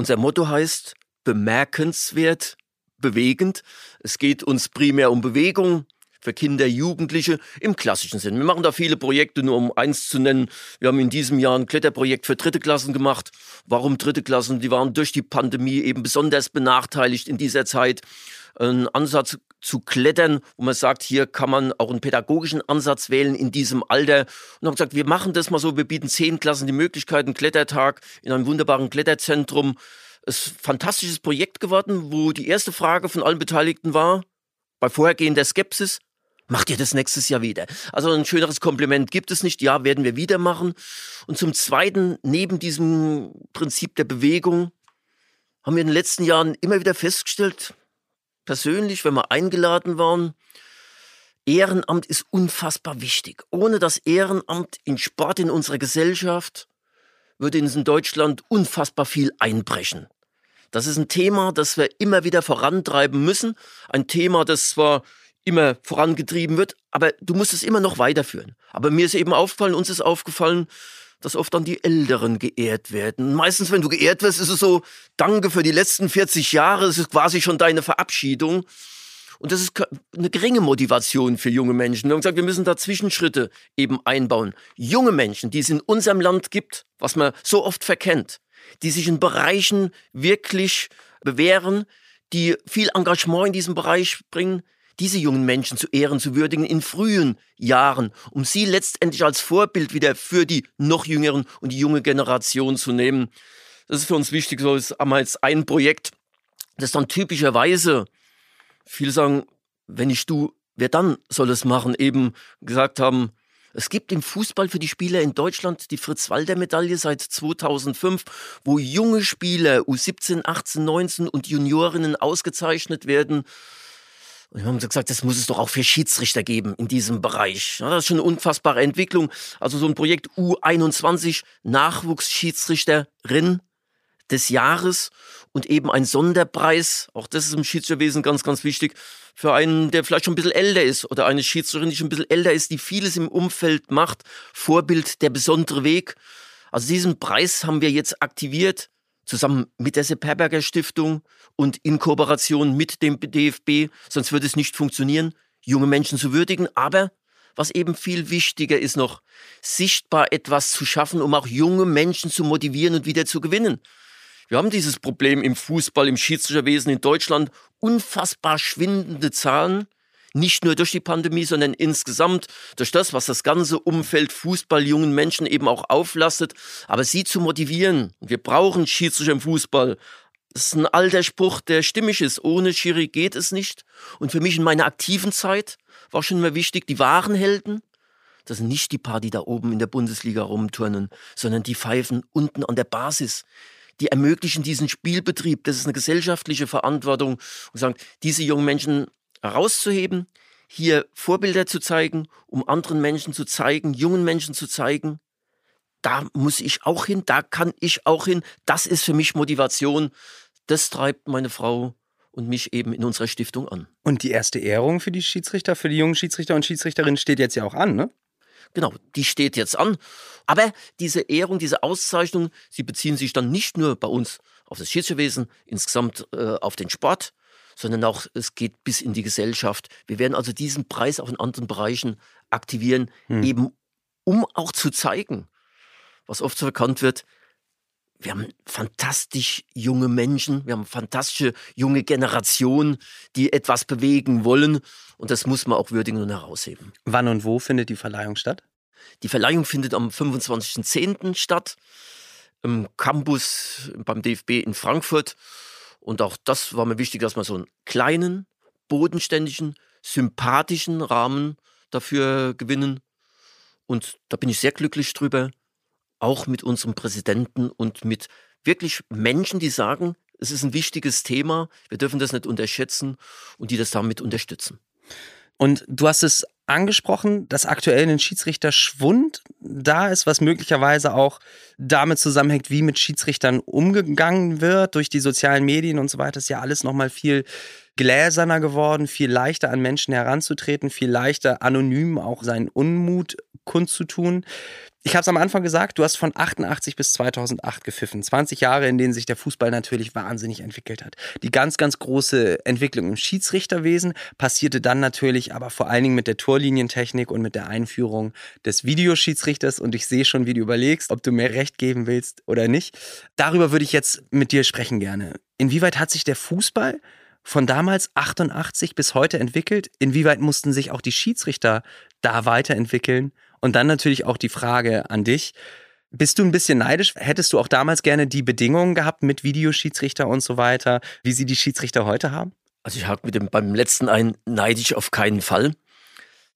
Unser Motto heißt bemerkenswert, bewegend. Es geht uns primär um Bewegung für Kinder, Jugendliche im klassischen Sinn. Wir machen da viele Projekte, nur um eins zu nennen. Wir haben in diesem Jahr ein Kletterprojekt für dritte Klassen gemacht. Warum dritte Klassen? Die waren durch die Pandemie eben besonders benachteiligt in dieser Zeit. Ein Ansatz zu klettern, wo man sagt, hier kann man auch einen pädagogischen Ansatz wählen in diesem Alter. Und haben gesagt, wir machen das mal so, wir bieten zehn Klassen die Möglichkeit, einen Klettertag in einem wunderbaren Kletterzentrum. Es ist ein fantastisches Projekt geworden, wo die erste Frage von allen Beteiligten war, bei vorhergehender Skepsis, macht ihr das nächstes Jahr wieder? Also ein schöneres Kompliment gibt es nicht. Ja, werden wir wieder machen. Und zum Zweiten, neben diesem Prinzip der Bewegung, haben wir in den letzten Jahren immer wieder festgestellt, persönlich, wenn wir eingeladen waren, Ehrenamt ist unfassbar wichtig. Ohne das Ehrenamt in Sport in unserer Gesellschaft würde in Deutschland unfassbar viel einbrechen. Das ist ein Thema, das wir immer wieder vorantreiben müssen. Ein Thema, das zwar immer vorangetrieben wird, aber du musst es immer noch weiterführen. Aber mir ist eben aufgefallen, uns ist aufgefallen, dass oft dann die Älteren geehrt werden. Meistens, wenn du geehrt wirst, ist es so, danke für die letzten 40 Jahre, es ist quasi schon deine Verabschiedung. Und das ist eine geringe Motivation für junge Menschen. Wir haben gesagt, wir müssen da Zwischenschritte eben einbauen. Junge Menschen, die es in unserem Land gibt, was man so oft verkennt, die sich in Bereichen wirklich bewähren, die viel Engagement in diesem Bereich bringen, diese jungen Menschen zu ehren, zu würdigen in frühen Jahren, um sie letztendlich als Vorbild wieder für die noch jüngeren und die junge Generation zu nehmen. Das ist für uns wichtig. So ist einmal jetzt ein Projekt, das dann typischerweise, viele sagen, wenn nicht du, wer dann soll es machen, eben gesagt haben, es gibt im Fußball für die Spieler in Deutschland die Fritz-Walter-Medaille seit 2005, wo junge Spieler U17, 18, 19 und Juniorinnen ausgezeichnet werden und wir haben gesagt, das muss es doch auch für Schiedsrichter geben in diesem Bereich. Ja, das ist schon eine unfassbare Entwicklung. Also so ein Projekt U21 Nachwuchsschiedsrichterin des Jahres und eben ein Sonderpreis, auch das ist im Schiedsrichterwesen ganz, ganz wichtig, für einen, der vielleicht schon ein bisschen älter ist oder eine Schiedsrichterin, die schon ein bisschen älter ist, die vieles im Umfeld macht. Vorbild, der besondere Weg. Also diesen Preis haben wir jetzt aktiviert zusammen mit der Sepp Herberger Stiftung und in Kooperation mit dem DFB, sonst würde es nicht funktionieren, junge Menschen zu würdigen, aber was eben viel wichtiger ist noch, sichtbar etwas zu schaffen, um auch junge Menschen zu motivieren und wieder zu gewinnen. Wir haben dieses Problem im Fußball, im Schiedsrichterwesen in Deutschland, unfassbar schwindende Zahlen nicht nur durch die Pandemie, sondern insgesamt durch das, was das ganze Umfeld Fußball jungen Menschen eben auch auflastet, aber sie zu motivieren. Wir brauchen Schiedsrichter im Fußball. Das ist ein alter Spruch, der stimmig ist. Ohne Schiri geht es nicht. Und für mich in meiner aktiven Zeit war schon immer wichtig, die wahren Helden, das sind nicht die paar, die da oben in der Bundesliga rumturnen, sondern die pfeifen unten an der Basis. Die ermöglichen diesen Spielbetrieb. Das ist eine gesellschaftliche Verantwortung. Und sagen, diese jungen Menschen herauszuheben, hier Vorbilder zu zeigen, um anderen Menschen zu zeigen, jungen Menschen zu zeigen, da muss ich auch hin, da kann ich auch hin. Das ist für mich Motivation. Das treibt meine Frau und mich eben in unserer Stiftung an. Und die erste Ehrung für die Schiedsrichter, für die jungen Schiedsrichter und Schiedsrichterinnen steht jetzt ja auch an, ne? Genau, die steht jetzt an. Aber diese Ehrung, diese Auszeichnung, sie beziehen sich dann nicht nur bei uns auf das Schiedsrichterwesen, insgesamt äh, auf den Sport, sondern auch es geht bis in die Gesellschaft. Wir werden also diesen Preis auch in anderen Bereichen aktivieren, hm. eben um auch zu zeigen, was oft so erkannt wird, wir haben fantastisch junge Menschen, wir haben fantastische junge Generation, die etwas bewegen wollen. Und das muss man auch würdigen und herausheben. Wann und wo findet die Verleihung statt? Die Verleihung findet am 25.10. statt im Campus beim DFB in Frankfurt. Und auch das war mir wichtig, dass man so einen kleinen, bodenständigen, sympathischen Rahmen dafür gewinnen. Und da bin ich sehr glücklich drüber auch mit unserem Präsidenten und mit wirklich Menschen, die sagen, es ist ein wichtiges Thema, wir dürfen das nicht unterschätzen und die das damit unterstützen. Und du hast es angesprochen, dass aktuell ein Schiedsrichterschwund da ist, was möglicherweise auch damit zusammenhängt, wie mit Schiedsrichtern umgegangen wird durch die sozialen Medien und so weiter. Ist ja alles nochmal viel gläserner geworden, viel leichter an Menschen heranzutreten, viel leichter anonym auch seinen Unmut kundzutun. Ich habe es am Anfang gesagt, du hast von 88 bis 2008 gepfiffen. 20 Jahre, in denen sich der Fußball natürlich wahnsinnig entwickelt hat. Die ganz, ganz große Entwicklung im Schiedsrichterwesen passierte dann natürlich aber vor allen Dingen mit der Torlinientechnik und mit der Einführung des Videoschiedsrichters. Und ich sehe schon, wie du überlegst, ob du mir recht geben willst oder nicht. Darüber würde ich jetzt mit dir sprechen gerne. Inwieweit hat sich der Fußball von damals 88 bis heute entwickelt? Inwieweit mussten sich auch die Schiedsrichter da weiterentwickeln? Und dann natürlich auch die Frage an dich. Bist du ein bisschen neidisch? Hättest du auch damals gerne die Bedingungen gehabt mit Videoschiedsrichter und so weiter, wie sie die Schiedsrichter heute haben? Also ich hake mit dem beim letzten ein, neidisch auf keinen Fall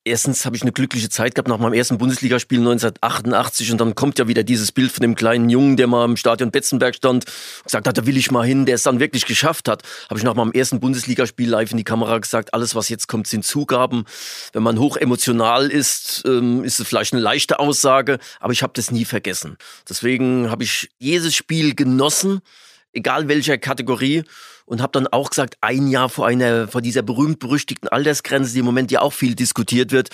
erstens habe ich eine glückliche Zeit gehabt nach meinem ersten Bundesligaspiel 1988 und dann kommt ja wieder dieses Bild von dem kleinen Jungen, der mal im Stadion Betzenberg stand und gesagt hat, da will ich mal hin, der es dann wirklich geschafft hat. Habe ich nach meinem ersten Bundesligaspiel live in die Kamera gesagt, alles was jetzt kommt sind Zugaben. Wenn man hoch emotional ist, ähm, ist es vielleicht eine leichte Aussage, aber ich habe das nie vergessen. Deswegen habe ich jedes Spiel genossen, egal welcher Kategorie und habe dann auch gesagt, ein Jahr vor einer, vor dieser berühmt-berüchtigten Altersgrenze, die im Moment ja auch viel diskutiert wird,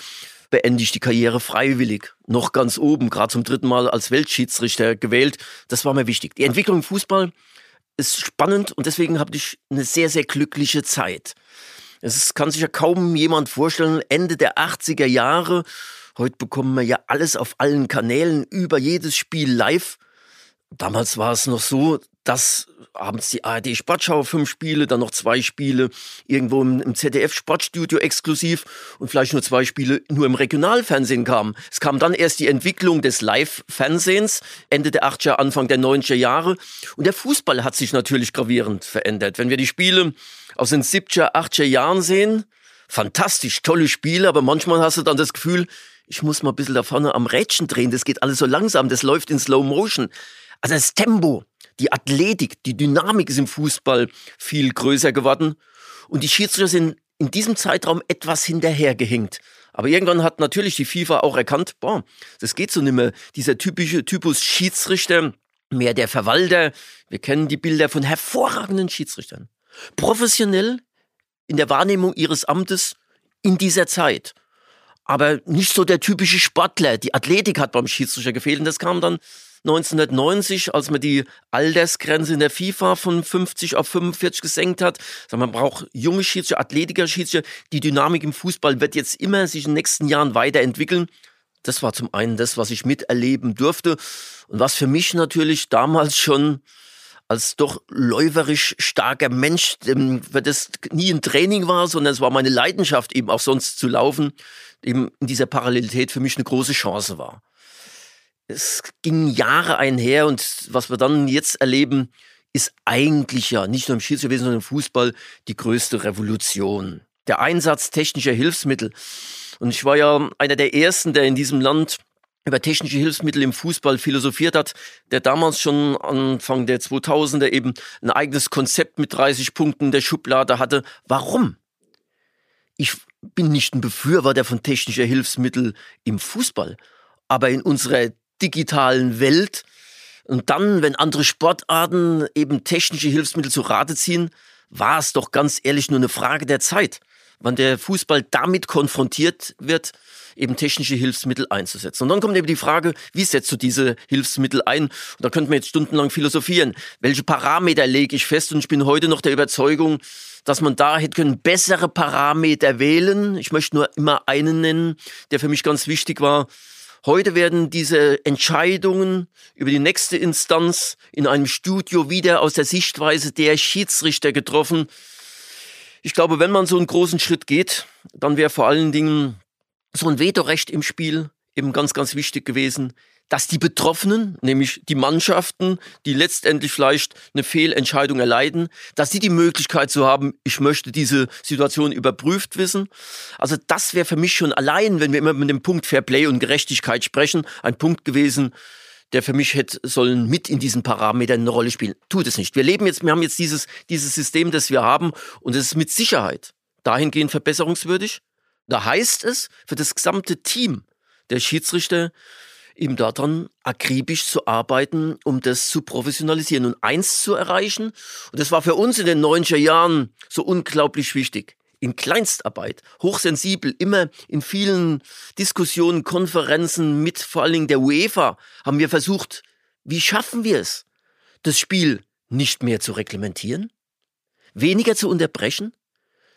beende ich die Karriere freiwillig. Noch ganz oben, gerade zum dritten Mal als Weltschiedsrichter gewählt. Das war mir wichtig. Die Entwicklung im Fußball ist spannend und deswegen habe ich eine sehr, sehr glückliche Zeit. Es kann sich ja kaum jemand vorstellen, Ende der 80er Jahre, heute bekommen wir ja alles auf allen Kanälen, über jedes Spiel live. Damals war es noch so, dass abends die ARD Sportschau fünf Spiele, dann noch zwei Spiele irgendwo im, im, ZDF Sportstudio exklusiv und vielleicht nur zwei Spiele nur im Regionalfernsehen kamen. Es kam dann erst die Entwicklung des Live-Fernsehens, Ende der 80er, Anfang der 90er Jahre. Und der Fußball hat sich natürlich gravierend verändert. Wenn wir die Spiele aus den 70er, 80er Jahren sehen, fantastisch, tolle Spiele, aber manchmal hast du dann das Gefühl, ich muss mal ein bisschen da vorne am Rädchen drehen, das geht alles so langsam, das läuft in Slow Motion. Also das Tempo, die Athletik, die Dynamik ist im Fußball viel größer geworden. Und die Schiedsrichter sind in diesem Zeitraum etwas hinterhergehängt. Aber irgendwann hat natürlich die FIFA auch erkannt, boah, das geht so nicht mehr. Dieser typische Typus Schiedsrichter, mehr der Verwalter. Wir kennen die Bilder von hervorragenden Schiedsrichtern. Professionell in der Wahrnehmung ihres Amtes in dieser Zeit. Aber nicht so der typische Sportler. Die Athletik hat beim Schiedsrichter gefehlt. Und das kam dann 1990, als man die Altersgrenze in der FIFA von 50 auf 45 gesenkt hat. Man braucht junge Schiedsrichter, Athletiker Schiedsrichter. Die Dynamik im Fußball wird jetzt immer sich in den nächsten Jahren weiterentwickeln. Das war zum einen das, was ich miterleben durfte und was für mich natürlich damals schon als doch läuferisch starker Mensch, weil das nie ein Training war, sondern es war meine Leidenschaft, eben auch sonst zu laufen, eben in dieser Parallelität für mich eine große Chance war es ging Jahre einher und was wir dann jetzt erleben, ist eigentlich ja nicht nur im Schiedsrichterwesen, sondern im Fußball die größte Revolution. Der Einsatz technischer Hilfsmittel. Und ich war ja einer der ersten, der in diesem Land über technische Hilfsmittel im Fußball philosophiert hat, der damals schon Anfang der 2000er eben ein eigenes Konzept mit 30 Punkten in der Schublade hatte. Warum? Ich bin nicht ein Befürworter von technischer Hilfsmittel im Fußball, aber in unserer digitalen Welt. Und dann, wenn andere Sportarten eben technische Hilfsmittel zu Rate ziehen, war es doch ganz ehrlich nur eine Frage der Zeit, wann der Fußball damit konfrontiert wird, eben technische Hilfsmittel einzusetzen. Und dann kommt eben die Frage, wie setzt du diese Hilfsmittel ein? Und da könnten wir jetzt stundenlang philosophieren. Welche Parameter lege ich fest? Und ich bin heute noch der Überzeugung, dass man da hätte können bessere Parameter wählen. Ich möchte nur immer einen nennen, der für mich ganz wichtig war. Heute werden diese Entscheidungen über die nächste Instanz in einem Studio wieder aus der Sichtweise der Schiedsrichter getroffen. Ich glaube, wenn man so einen großen Schritt geht, dann wäre vor allen Dingen so ein Vetorecht im Spiel eben ganz, ganz wichtig gewesen, dass die Betroffenen, nämlich die Mannschaften, die letztendlich vielleicht eine Fehlentscheidung erleiden, dass sie die Möglichkeit zu haben, ich möchte diese Situation überprüft wissen. Also das wäre für mich schon allein, wenn wir immer mit dem Punkt Fair Play und Gerechtigkeit sprechen, ein Punkt gewesen, der für mich hätte sollen mit in diesen Parametern eine Rolle spielen. Tut es nicht. Wir leben jetzt, wir haben jetzt dieses, dieses System, das wir haben und es ist mit Sicherheit dahingehend verbesserungswürdig. Da heißt es für das gesamte Team der Schiedsrichter, eben daran akribisch zu arbeiten, um das zu professionalisieren und eins zu erreichen. Und das war für uns in den 90er Jahren so unglaublich wichtig. In Kleinstarbeit, hochsensibel, immer in vielen Diskussionen, Konferenzen mit vor allen Dingen der UEFA haben wir versucht, wie schaffen wir es, das Spiel nicht mehr zu reglementieren, weniger zu unterbrechen,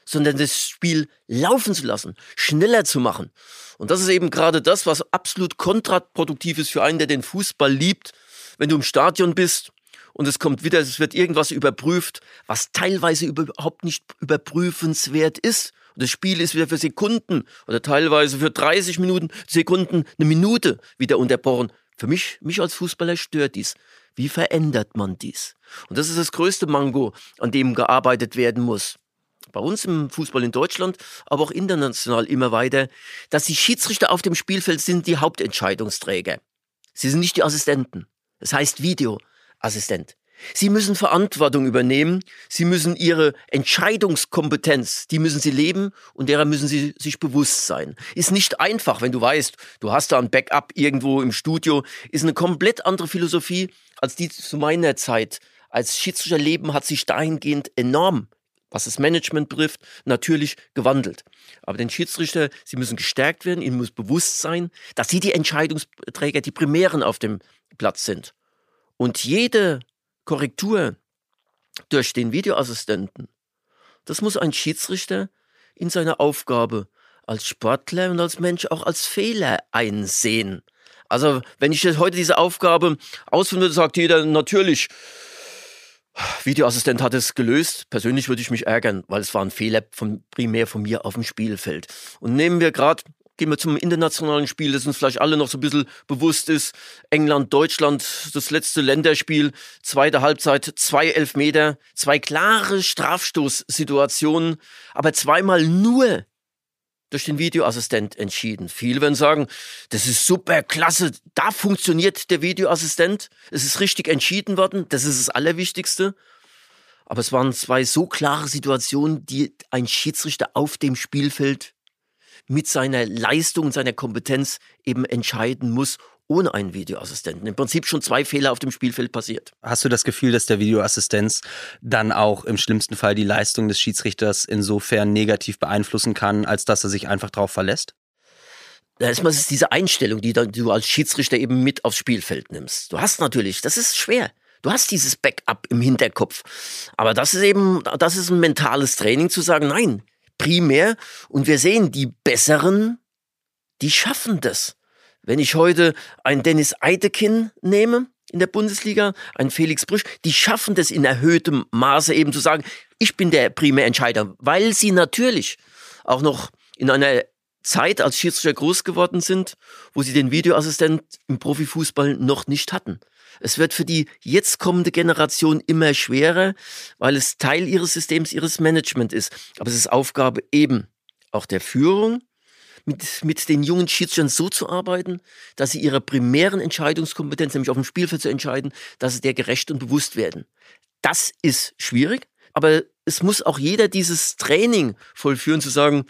sondern das Spiel laufen zu lassen, schneller zu machen. Und das ist eben gerade das, was absolut kontraproduktiv ist für einen, der den Fußball liebt. Wenn du im Stadion bist und es kommt wieder, es wird irgendwas überprüft, was teilweise überhaupt nicht überprüfenswert ist. Und das Spiel ist wieder für Sekunden oder teilweise für 30 Minuten, Sekunden, eine Minute wieder unterbrochen. Für mich, mich als Fußballer stört dies. Wie verändert man dies? Und das ist das größte Mango, an dem gearbeitet werden muss bei uns im Fußball in Deutschland, aber auch international immer weiter, dass die Schiedsrichter auf dem Spielfeld sind die Hauptentscheidungsträger. Sie sind nicht die Assistenten. Das heißt Videoassistent. Sie müssen Verantwortung übernehmen. Sie müssen ihre Entscheidungskompetenz, die müssen sie leben und derer müssen sie sich bewusst sein. Ist nicht einfach, wenn du weißt, du hast da ein Backup irgendwo im Studio. Ist eine komplett andere Philosophie als die zu meiner Zeit. Als Schiedsrichter Leben hat sich dahingehend enorm was das Management betrifft, natürlich gewandelt. Aber den Schiedsrichter, sie müssen gestärkt werden, ihnen muss bewusst sein, dass sie die Entscheidungsträger, die Primären auf dem Platz sind. Und jede Korrektur durch den Videoassistenten, das muss ein Schiedsrichter in seiner Aufgabe als Sportler und als Mensch auch als Fehler einsehen. Also wenn ich heute diese Aufgabe ausführen würde, sagt jeder natürlich, Videoassistent hat es gelöst. Persönlich würde ich mich ärgern, weil es war ein Fehler von, primär von mir auf dem Spielfeld. Und nehmen wir gerade, gehen wir zum internationalen Spiel, das uns vielleicht alle noch so ein bisschen bewusst ist. England, Deutschland, das letzte Länderspiel, zweite Halbzeit, zwei Elfmeter, zwei klare Strafstoßsituationen, aber zweimal nur durch den Videoassistent entschieden. Viele werden sagen, das ist super, klasse, da funktioniert der Videoassistent, es ist richtig entschieden worden, das ist das Allerwichtigste. Aber es waren zwei so klare Situationen, die ein Schiedsrichter auf dem Spielfeld mit seiner Leistung und seiner Kompetenz eben entscheiden muss ohne einen Videoassistenten. Im Prinzip schon zwei Fehler auf dem Spielfeld passiert. Hast du das Gefühl, dass der Videoassistenz dann auch im schlimmsten Fall die Leistung des Schiedsrichters insofern negativ beeinflussen kann, als dass er sich einfach darauf verlässt? Erstmal ist es diese Einstellung, die du als Schiedsrichter eben mit aufs Spielfeld nimmst. Du hast natürlich, das ist schwer. Du hast dieses Backup im Hinterkopf. Aber das ist eben, das ist ein mentales Training zu sagen, nein, primär. Und wir sehen, die Besseren, die schaffen das. Wenn ich heute einen Dennis Eitekin nehme in der Bundesliga, einen Felix Brüsch, die schaffen das in erhöhtem Maße eben zu sagen, ich bin der primäre Entscheider, weil sie natürlich auch noch in einer Zeit als Schiedsrichter groß geworden sind, wo sie den Videoassistent im Profifußball noch nicht hatten. Es wird für die jetzt kommende Generation immer schwerer, weil es Teil ihres Systems, ihres Management ist. Aber es ist Aufgabe eben auch der Führung, mit, mit den jungen Schiedsrichtern so zu arbeiten, dass sie ihrer primären Entscheidungskompetenz, nämlich auf dem Spielfeld zu entscheiden, dass sie der gerecht und bewusst werden. Das ist schwierig, aber es muss auch jeder dieses Training vollführen, zu sagen,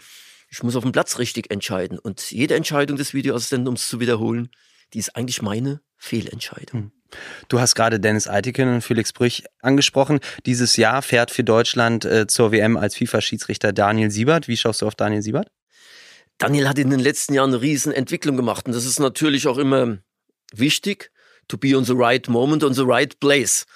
ich muss auf dem Platz richtig entscheiden. Und jede Entscheidung des Videoassistenten, um es zu wiederholen, die ist eigentlich meine Fehlentscheidung. Hm. Du hast gerade Dennis Eitiken und Felix Brüch angesprochen. Dieses Jahr fährt für Deutschland äh, zur WM als FIFA-Schiedsrichter Daniel Siebert. Wie schaust du auf Daniel Siebert? Daniel hat in den letzten Jahren eine riesen Entwicklung gemacht und das ist natürlich auch immer wichtig, to be on the right moment, on the right place.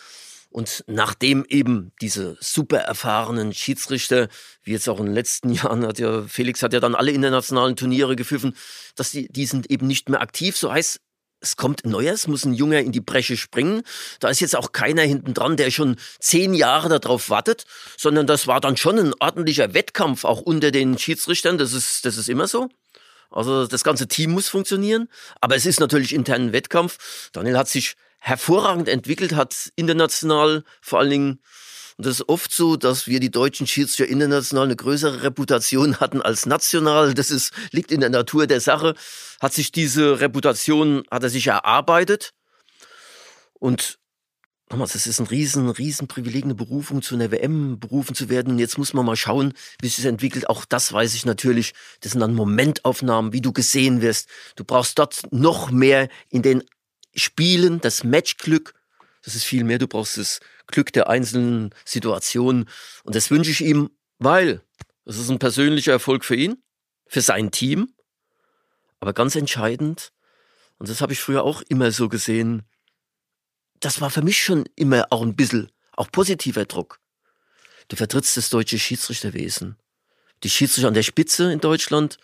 Und nachdem eben diese super erfahrenen Schiedsrichter, wie jetzt auch in den letzten Jahren hat ja, Felix hat ja dann alle internationalen Turniere gepfiffen, dass die, die sind eben nicht mehr aktiv. So heißt, es kommt ein neues, muss ein Junger in die Bresche springen. Da ist jetzt auch keiner hinten dran, der schon zehn Jahre darauf wartet, sondern das war dann schon ein ordentlicher Wettkampf auch unter den Schiedsrichtern. Das ist, das ist immer so. Also das ganze Team muss funktionieren, aber es ist natürlich intern ein Wettkampf. Daniel hat sich hervorragend entwickelt, hat international vor allen Dingen und das ist oft so, dass wir die deutschen Schiedsrichter international eine größere Reputation hatten als national. Das ist, liegt in der Natur der Sache. Hat sich diese Reputation, hat er sich erarbeitet. Und nochmals, das ist ein riesen, riesen Privileg, eine Berufung zu einer WM berufen zu werden. Und jetzt muss man mal schauen, wie sich das entwickelt. Auch das weiß ich natürlich. Das sind dann Momentaufnahmen, wie du gesehen wirst. Du brauchst dort noch mehr in den Spielen das Matchglück. Das ist viel mehr. Du brauchst das Glück der einzelnen Situationen. Und das wünsche ich ihm, weil es ist ein persönlicher Erfolg für ihn, für sein Team. Aber ganz entscheidend, und das habe ich früher auch immer so gesehen, das war für mich schon immer auch ein bisschen auch positiver Druck. Du vertrittst das deutsche Schiedsrichterwesen. Die Schiedsrichter an der Spitze in Deutschland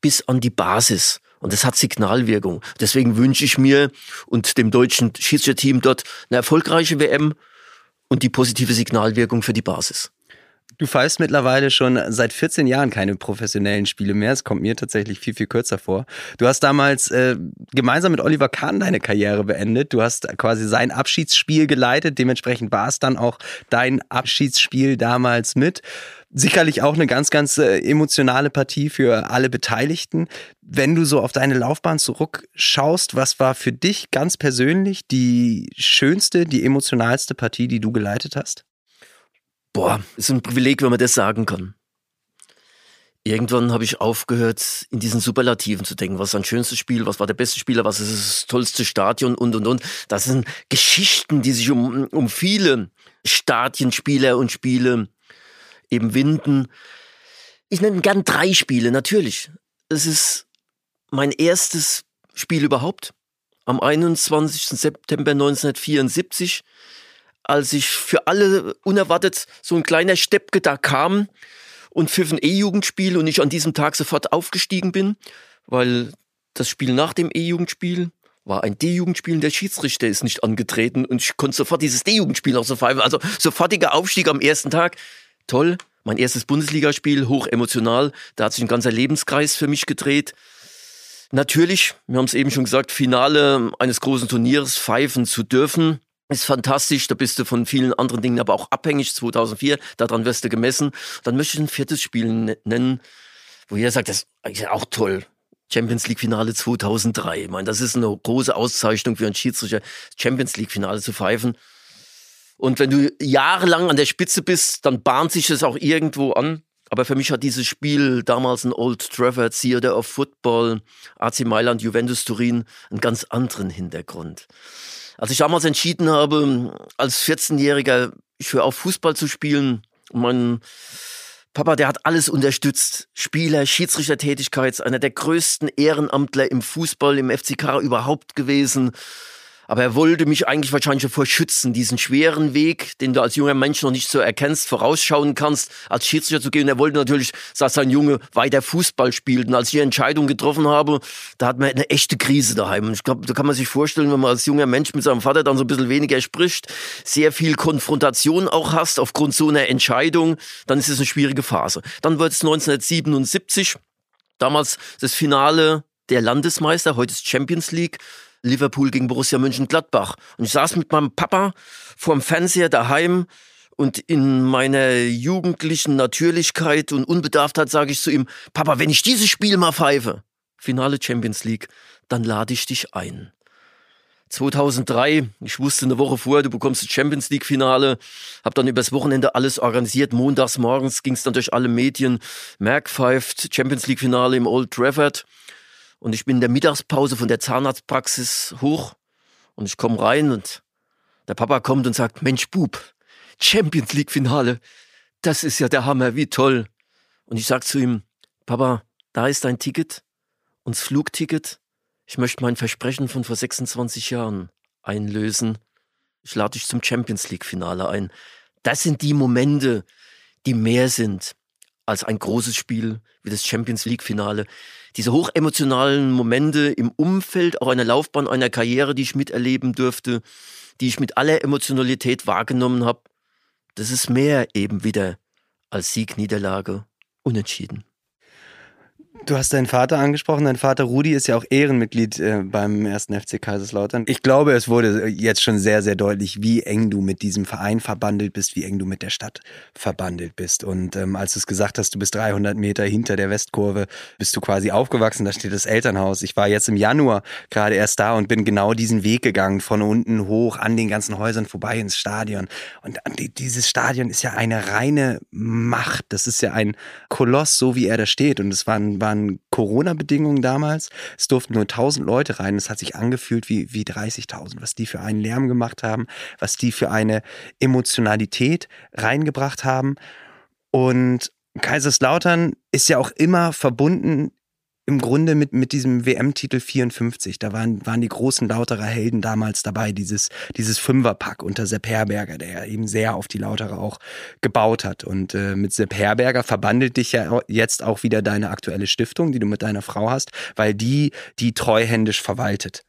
bis an die Basis. Und das hat Signalwirkung. Deswegen wünsche ich mir und dem deutschen Schiedsrichterteam dort eine erfolgreiche WM und die positive Signalwirkung für die Basis. Du pfeifst mittlerweile schon seit 14 Jahren keine professionellen Spiele mehr. Es kommt mir tatsächlich viel, viel kürzer vor. Du hast damals äh, gemeinsam mit Oliver Kahn deine Karriere beendet. Du hast quasi sein Abschiedsspiel geleitet. Dementsprechend war es dann auch dein Abschiedsspiel damals mit. Sicherlich auch eine ganz, ganz äh, emotionale Partie für alle Beteiligten. Wenn du so auf deine Laufbahn zurückschaust, was war für dich ganz persönlich die schönste, die emotionalste Partie, die du geleitet hast? Boah, ist ein Privileg, wenn man das sagen kann. Irgendwann habe ich aufgehört, in diesen Superlativen zu denken. Was war ein schönstes Spiel? Was war der beste Spieler? Was ist das tollste Stadion? Und, und, und. Das sind Geschichten, die sich um, um viele Stadienspieler und Spiele eben winden. Ich nenne gern drei Spiele, natürlich. Es ist mein erstes Spiel überhaupt. Am 21. September 1974 als ich für alle unerwartet so ein kleiner Steppke da kam und pfiff ein E-Jugendspiel und ich an diesem Tag sofort aufgestiegen bin, weil das Spiel nach dem E-Jugendspiel war ein D-Jugendspiel und der Schiedsrichter ist nicht angetreten und ich konnte sofort dieses D-Jugendspiel auch so pfeifen. Also sofortiger Aufstieg am ersten Tag. Toll. Mein erstes Bundesligaspiel, hoch emotional. Da hat sich ein ganzer Lebenskreis für mich gedreht. Natürlich, wir haben es eben schon gesagt, Finale eines großen Turniers pfeifen zu dürfen ist fantastisch, da bist du von vielen anderen Dingen aber auch abhängig, 2004, daran wirst du gemessen. Dann möchte ich ein viertes Spiel ne-, nennen, wo jeder sagt, das ist auch toll. Champions League Finale 2003. Ich meine, das ist eine große Auszeichnung für einen Schiedsrichter, Champions League Finale zu pfeifen. Und wenn du jahrelang an der Spitze bist, dann bahnt sich das auch irgendwo an. Aber für mich hat dieses Spiel damals ein Old Trafford, Theater of Football, AC Mailand, Juventus Turin einen ganz anderen Hintergrund. Als ich damals entschieden habe, als 14-Jähriger, ich höre auf Fußball zu spielen, mein Papa, der hat alles unterstützt. Spieler, Schiedsrichtertätigkeit, einer der größten Ehrenamtler im Fußball, im FCK überhaupt gewesen. Aber er wollte mich eigentlich wahrscheinlich davor schützen, diesen schweren Weg, den du als junger Mensch noch nicht so erkennst, vorausschauen kannst, als Schiedsrichter zu gehen. Er wollte natürlich, dass sein Junge weiter Fußball spielt. Und als ich die Entscheidung getroffen habe, da hat man eine echte Krise daheim. Und ich glaube, da kann man sich vorstellen, wenn man als junger Mensch mit seinem Vater dann so ein bisschen weniger spricht, sehr viel Konfrontation auch hast aufgrund so einer Entscheidung, dann ist es eine schwierige Phase. Dann wird es 1977, damals das Finale der Landesmeister, heute ist Champions League. Liverpool gegen Borussia Mönchengladbach. Und ich saß mit meinem Papa vorm Fernseher daheim und in meiner jugendlichen Natürlichkeit und Unbedarftheit sage ich zu ihm, Papa, wenn ich dieses Spiel mal pfeife, Finale Champions League, dann lade ich dich ein. 2003, ich wusste eine Woche vorher, du bekommst das Champions League Finale, habe dann übers Wochenende alles organisiert. Montags morgens ging es dann durch alle Medien. Merck pfeift Champions League Finale im Old Trafford. Und ich bin in der Mittagspause von der Zahnarztpraxis hoch und ich komme rein und der Papa kommt und sagt, Mensch Bub, Champions League Finale, das ist ja der Hammer, wie toll. Und ich sag zu ihm, Papa, da ist dein Ticket und das Flugticket. Ich möchte mein Versprechen von vor 26 Jahren einlösen. ich lade dich zum Champions League-Finale ein. Das sind die Momente, die mehr sind als ein großes Spiel wie das Champions League-Finale. Diese hochemotionalen Momente im Umfeld, auch einer Laufbahn, einer Karriere, die ich miterleben durfte, die ich mit aller Emotionalität wahrgenommen habe, das ist mehr eben wieder als Sieg, Niederlage, Unentschieden. Du hast deinen Vater angesprochen. Dein Vater Rudi ist ja auch Ehrenmitglied äh, beim ersten FC Kaiserslautern. Ich glaube, es wurde jetzt schon sehr, sehr deutlich, wie eng du mit diesem Verein verbandelt bist, wie eng du mit der Stadt verbandelt bist. Und ähm, als du es gesagt hast, du bist 300 Meter hinter der Westkurve, bist du quasi aufgewachsen. Da steht das Elternhaus. Ich war jetzt im Januar gerade erst da und bin genau diesen Weg gegangen, von unten hoch an den ganzen Häusern vorbei ins Stadion. Und dieses Stadion ist ja eine reine Macht. Das ist ja ein Koloss, so wie er da steht. Und es war ein, waren Corona-Bedingungen damals. Es durften nur 1000 Leute rein. Es hat sich angefühlt wie, wie 30.000, was die für einen Lärm gemacht haben, was die für eine Emotionalität reingebracht haben. Und Kaiserslautern ist ja auch immer verbunden im Grunde mit, mit diesem WM-Titel 54. Da waren, waren die großen Lauterer Helden damals dabei, dieses, dieses Fünferpack unter Sepp Herberger, der eben sehr auf die Lauterer auch gebaut hat. Und äh, mit Sepp Herberger verbandelt dich ja jetzt auch wieder deine aktuelle Stiftung, die du mit deiner Frau hast, weil die, die treuhändisch verwaltet,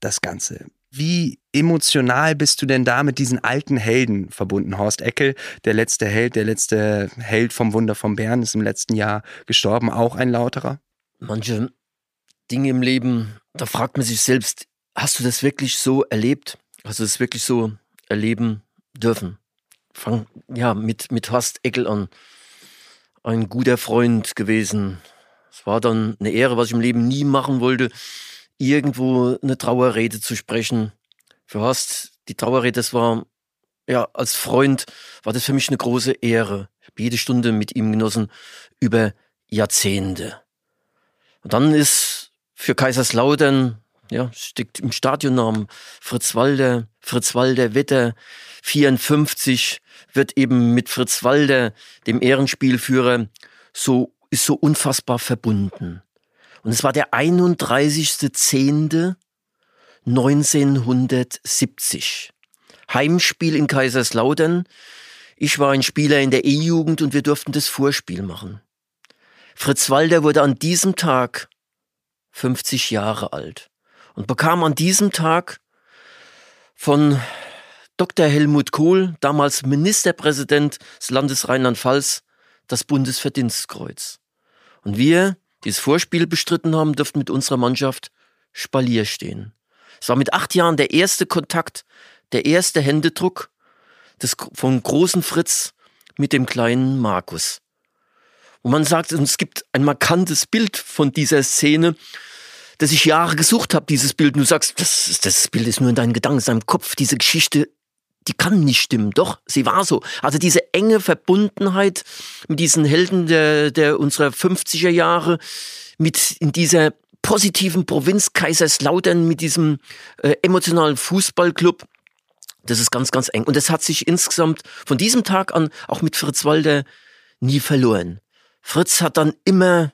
das Ganze. Wie emotional bist du denn da mit diesen alten Helden verbunden? Horst Eckel, der letzte Held, der letzte Held vom Wunder vom Bern, ist im letzten Jahr gestorben, auch ein Lauterer? Manche Dinge im Leben, da fragt man sich selbst, hast du das wirklich so erlebt? Hast du das wirklich so erleben dürfen? Fang ja mit, mit Horst Eckel an. Ein guter Freund gewesen. Es war dann eine Ehre, was ich im Leben nie machen wollte, irgendwo eine Trauerrede zu sprechen. Für Horst, die Trauerrede, das war, ja, als Freund war das für mich eine große Ehre. Ich habe jede Stunde mit ihm genossen über Jahrzehnte. Und dann ist für Kaiserslautern, ja, steckt im Stadionnamen Fritz Walder, Fritz Walder Wetter 54 wird eben mit Fritz Walder, dem Ehrenspielführer, so, ist so unfassbar verbunden. Und es war der 31.10.1970. Heimspiel in Kaiserslautern. Ich war ein Spieler in der E-Jugend und wir durften das Vorspiel machen. Fritz Walder wurde an diesem Tag 50 Jahre alt und bekam an diesem Tag von Dr. Helmut Kohl, damals Ministerpräsident des Landes Rheinland-Pfalz, das Bundesverdienstkreuz. Und wir, die das Vorspiel bestritten haben, durften mit unserer Mannschaft Spalier stehen. Es war mit acht Jahren der erste Kontakt, der erste Händedruck des, von großen Fritz mit dem kleinen Markus. Und man sagt, es gibt ein markantes Bild von dieser Szene, das ich Jahre gesucht habe, dieses Bild. Und du sagst, das, das Bild ist nur in deinen Gedanken, in deinem Kopf. Diese Geschichte, die kann nicht stimmen. Doch, sie war so. Also diese enge Verbundenheit mit diesen Helden der, der unserer 50er Jahre, mit in dieser positiven Provinz Kaiserslautern, mit diesem äh, emotionalen Fußballclub. Das ist ganz, ganz eng. Und das hat sich insgesamt von diesem Tag an auch mit Fritz Walder nie verloren. Fritz hat dann immer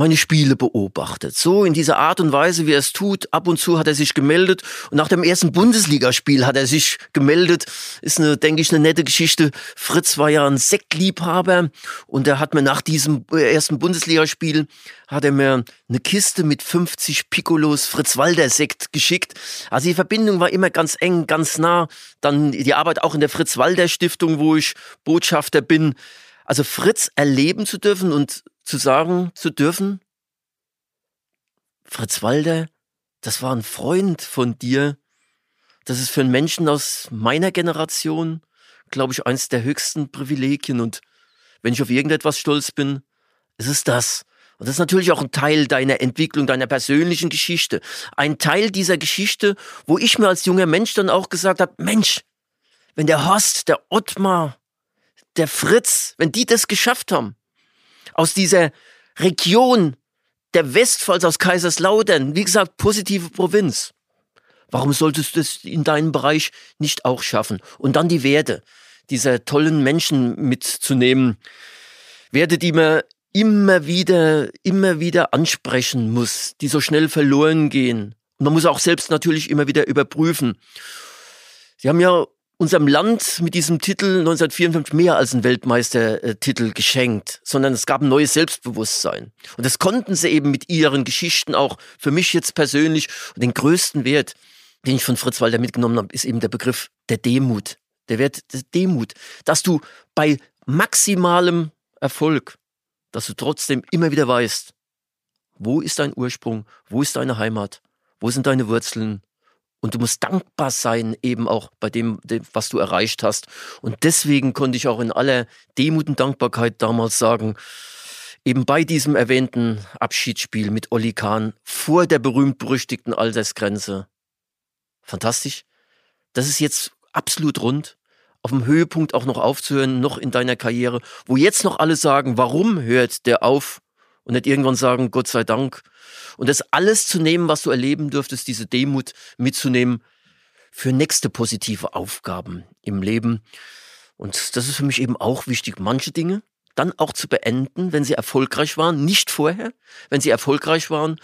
meine Spiele beobachtet. So in dieser Art und Weise, wie er es tut. Ab und zu hat er sich gemeldet. Und nach dem ersten Bundesligaspiel hat er sich gemeldet. Ist eine, denke ich, eine nette Geschichte. Fritz war ja ein Sektliebhaber und er hat mir nach diesem ersten Bundesligaspiel hat er mir eine Kiste mit 50 Piccolos Fritz Walder Sekt geschickt. Also die Verbindung war immer ganz eng, ganz nah. Dann die Arbeit auch in der Fritz Walder Stiftung, wo ich Botschafter bin. Also Fritz erleben zu dürfen und zu sagen zu dürfen, Fritz Walder, das war ein Freund von dir. Das ist für einen Menschen aus meiner Generation, glaube ich, eines der höchsten Privilegien. Und wenn ich auf irgendetwas stolz bin, ist es das. Und das ist natürlich auch ein Teil deiner Entwicklung, deiner persönlichen Geschichte. Ein Teil dieser Geschichte, wo ich mir als junger Mensch dann auch gesagt habe, Mensch, wenn der Horst, der Ottmar, der Fritz, wenn die das geschafft haben, aus dieser Region der Westpfalz, aus Kaiserslautern, wie gesagt, positive Provinz. Warum solltest du das in deinem Bereich nicht auch schaffen? Und dann die Werte dieser tollen Menschen mitzunehmen. Werte, die man immer wieder, immer wieder ansprechen muss, die so schnell verloren gehen. Und man muss auch selbst natürlich immer wieder überprüfen. Sie haben ja unserem Land mit diesem Titel 1954 mehr als einen Weltmeistertitel geschenkt, sondern es gab ein neues Selbstbewusstsein. Und das konnten sie eben mit ihren Geschichten auch für mich jetzt persönlich. Und den größten Wert, den ich von Fritz Walter mitgenommen habe, ist eben der Begriff der Demut. Der Wert der Demut. Dass du bei maximalem Erfolg, dass du trotzdem immer wieder weißt, wo ist dein Ursprung, wo ist deine Heimat, wo sind deine Wurzeln, und du musst dankbar sein, eben auch bei dem, was du erreicht hast. Und deswegen konnte ich auch in aller Demut und Dankbarkeit damals sagen, eben bei diesem erwähnten Abschiedsspiel mit Olli Kahn vor der berühmt-berüchtigten Altersgrenze. Fantastisch. Das ist jetzt absolut rund. Auf dem Höhepunkt auch noch aufzuhören, noch in deiner Karriere, wo jetzt noch alle sagen, warum hört der auf? Und nicht irgendwann sagen, Gott sei Dank, und das alles zu nehmen, was du erleben dürftest, diese Demut mitzunehmen für nächste positive Aufgaben im Leben. Und das ist für mich eben auch wichtig, manche Dinge dann auch zu beenden, wenn sie erfolgreich waren, nicht vorher, wenn sie erfolgreich waren,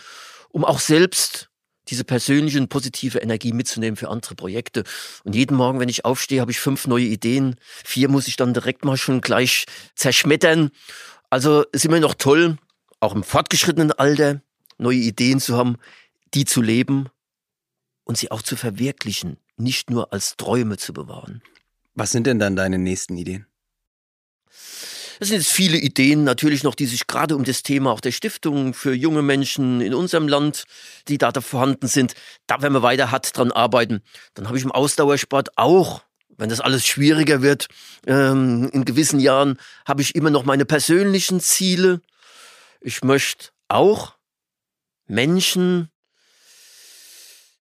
um auch selbst diese persönliche und positive Energie mitzunehmen für andere Projekte. Und jeden Morgen, wenn ich aufstehe, habe ich fünf neue Ideen. Vier muss ich dann direkt mal schon gleich zerschmettern. Also ist immer noch toll, auch im fortgeschrittenen Alter, neue Ideen zu haben, die zu leben und sie auch zu verwirklichen, nicht nur als Träume zu bewahren. Was sind denn dann deine nächsten Ideen? Es sind jetzt viele Ideen natürlich noch, die sich gerade um das Thema auch der Stiftung für junge Menschen in unserem Land, die da vorhanden sind, da werden wir weiter hart dran arbeiten. Dann habe ich im Ausdauersport auch, wenn das alles schwieriger wird, ähm, in gewissen Jahren, habe ich immer noch meine persönlichen Ziele. Ich möchte auch Menschen,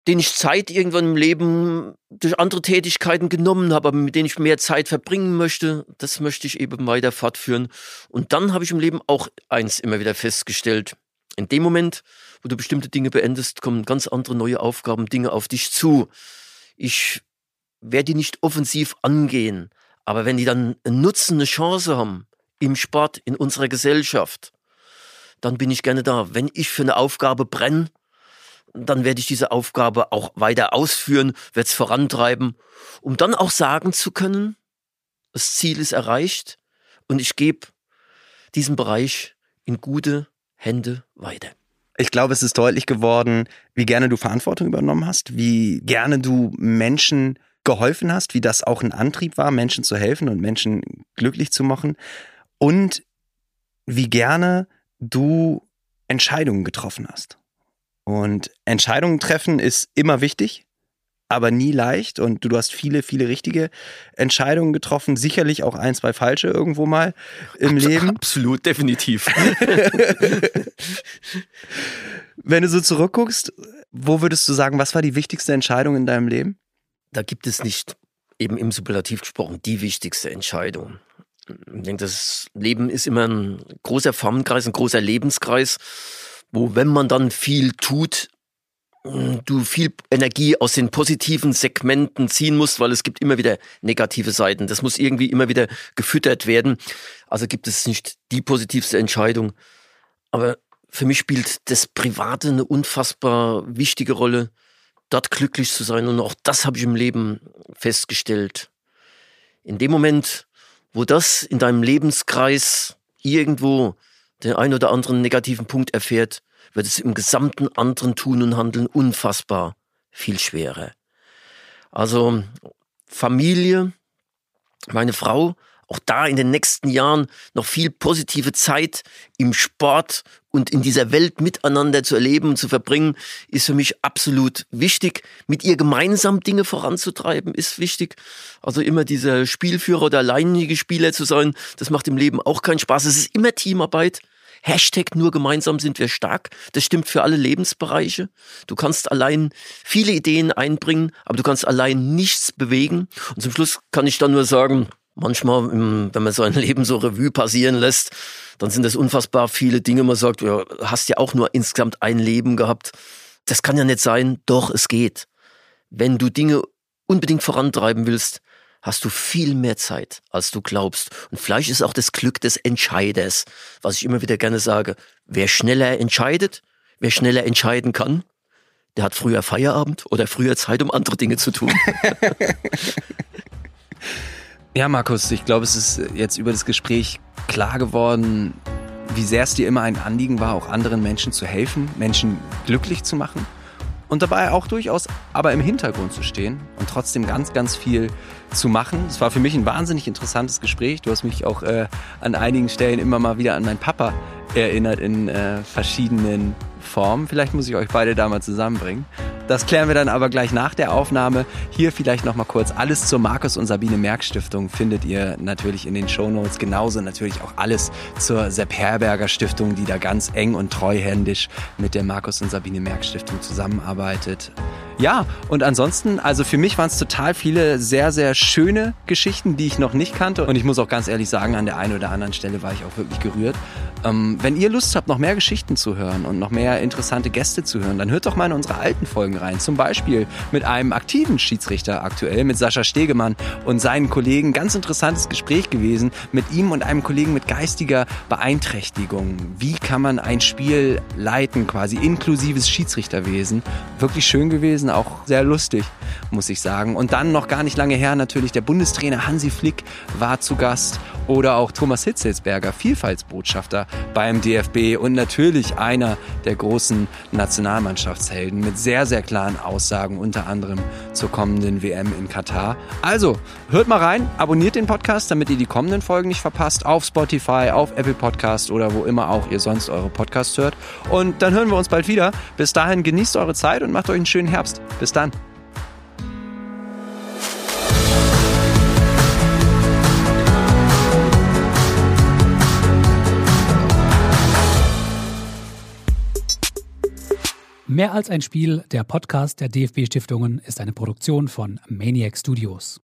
denen ich Zeit irgendwann im Leben durch andere Tätigkeiten genommen habe, aber mit denen ich mehr Zeit verbringen möchte, das möchte ich eben weiter fortführen. Und dann habe ich im Leben auch eins immer wieder festgestellt. In dem Moment, wo du bestimmte Dinge beendest, kommen ganz andere neue Aufgaben, Dinge auf dich zu. Ich werde die nicht offensiv angehen, aber wenn die dann einen Nutzen, eine Chance haben, im Sport, in unserer Gesellschaft, dann bin ich gerne da. Wenn ich für eine Aufgabe brenne, dann werde ich diese Aufgabe auch weiter ausführen, werde es vorantreiben, um dann auch sagen zu können, das Ziel ist erreicht und ich gebe diesen Bereich in gute Hände weiter. Ich glaube, es ist deutlich geworden, wie gerne du Verantwortung übernommen hast, wie gerne du Menschen geholfen hast, wie das auch ein Antrieb war, Menschen zu helfen und Menschen glücklich zu machen und wie gerne du Entscheidungen getroffen hast. Und Entscheidungen treffen ist immer wichtig, aber nie leicht. Und du hast viele, viele richtige Entscheidungen getroffen. Sicherlich auch ein, zwei falsche irgendwo mal im Abs Leben. Absolut, definitiv. Wenn du so zurückguckst, wo würdest du sagen, was war die wichtigste Entscheidung in deinem Leben? Da gibt es nicht eben im Superlativ gesprochen die wichtigste Entscheidung. Ich denke, das Leben ist immer ein großer Formenkreis, ein großer Lebenskreis, wo, wenn man dann viel tut, du viel Energie aus den positiven Segmenten ziehen musst, weil es gibt immer wieder negative Seiten. Das muss irgendwie immer wieder gefüttert werden. Also gibt es nicht die positivste Entscheidung. Aber für mich spielt das Private eine unfassbar wichtige Rolle, dort glücklich zu sein. Und auch das habe ich im Leben festgestellt. In dem Moment, wo das in deinem Lebenskreis irgendwo den ein oder anderen negativen Punkt erfährt, wird es im gesamten anderen Tun und Handeln unfassbar viel schwerer. Also Familie, meine Frau, auch da in den nächsten Jahren noch viel positive Zeit im Sport und in dieser Welt miteinander zu erleben und zu verbringen, ist für mich absolut wichtig. Mit ihr gemeinsam Dinge voranzutreiben, ist wichtig. Also immer dieser Spielführer oder alleinige Spieler zu sein, das macht im Leben auch keinen Spaß. Es ist immer Teamarbeit. Hashtag nur gemeinsam sind wir stark. Das stimmt für alle Lebensbereiche. Du kannst allein viele Ideen einbringen, aber du kannst allein nichts bewegen. Und zum Schluss kann ich dann nur sagen, manchmal, wenn man so ein Leben so Revue passieren lässt, dann sind das unfassbar viele Dinge. Man sagt, ja, hast ja auch nur insgesamt ein Leben gehabt. Das kann ja nicht sein. Doch, es geht. Wenn du Dinge unbedingt vorantreiben willst, hast du viel mehr Zeit, als du glaubst. Und vielleicht ist auch das Glück des Entscheiders, was ich immer wieder gerne sage. Wer schneller entscheidet, wer schneller entscheiden kann, der hat früher Feierabend oder früher Zeit, um andere Dinge zu tun. ja, Markus, ich glaube, es ist jetzt über das Gespräch klar geworden, wie sehr es dir immer ein Anliegen war, auch anderen Menschen zu helfen, Menschen glücklich zu machen und dabei auch durchaus aber im Hintergrund zu stehen und trotzdem ganz, ganz viel zu machen. Es war für mich ein wahnsinnig interessantes Gespräch. Du hast mich auch äh, an einigen Stellen immer mal wieder an meinen Papa erinnert in äh, verschiedenen Formen. Vielleicht muss ich euch beide da mal zusammenbringen. Das klären wir dann aber gleich nach der Aufnahme. Hier vielleicht noch mal kurz alles zur Markus und Sabine Merck Stiftung findet ihr natürlich in den Show Notes. Genauso natürlich auch alles zur Sepp Herberger Stiftung, die da ganz eng und treuhändisch mit der Markus und Sabine Merck Stiftung zusammenarbeitet. Ja, und ansonsten, also für mich waren es total viele sehr, sehr schöne Geschichten, die ich noch nicht kannte. Und ich muss auch ganz ehrlich sagen, an der einen oder anderen Stelle war ich auch wirklich gerührt. Ähm, wenn ihr Lust habt, noch mehr Geschichten zu hören und noch mehr interessante Gäste zu hören, dann hört doch mal in unsere alten Folgen rein. Zum Beispiel mit einem aktiven Schiedsrichter aktuell, mit Sascha Stegemann und seinen Kollegen. Ganz interessantes Gespräch gewesen mit ihm und einem Kollegen mit geistiger Beeinträchtigung. Wie kann man ein Spiel leiten, quasi inklusives Schiedsrichterwesen? Wirklich schön gewesen auch sehr lustig, muss ich sagen. Und dann noch gar nicht lange her natürlich der Bundestrainer Hansi Flick war zu Gast oder auch Thomas Hitzelsberger, Vielfaltsbotschafter beim DFB und natürlich einer der großen Nationalmannschaftshelden mit sehr, sehr klaren Aussagen, unter anderem zur kommenden WM in Katar. Also, hört mal rein, abonniert den Podcast, damit ihr die kommenden Folgen nicht verpasst, auf Spotify, auf Apple Podcast oder wo immer auch ihr sonst eure Podcasts hört. Und dann hören wir uns bald wieder. Bis dahin genießt eure Zeit und macht euch einen schönen Herbst. Bis dann. Mehr als ein Spiel, der Podcast der DFB Stiftungen ist eine Produktion von Maniac Studios.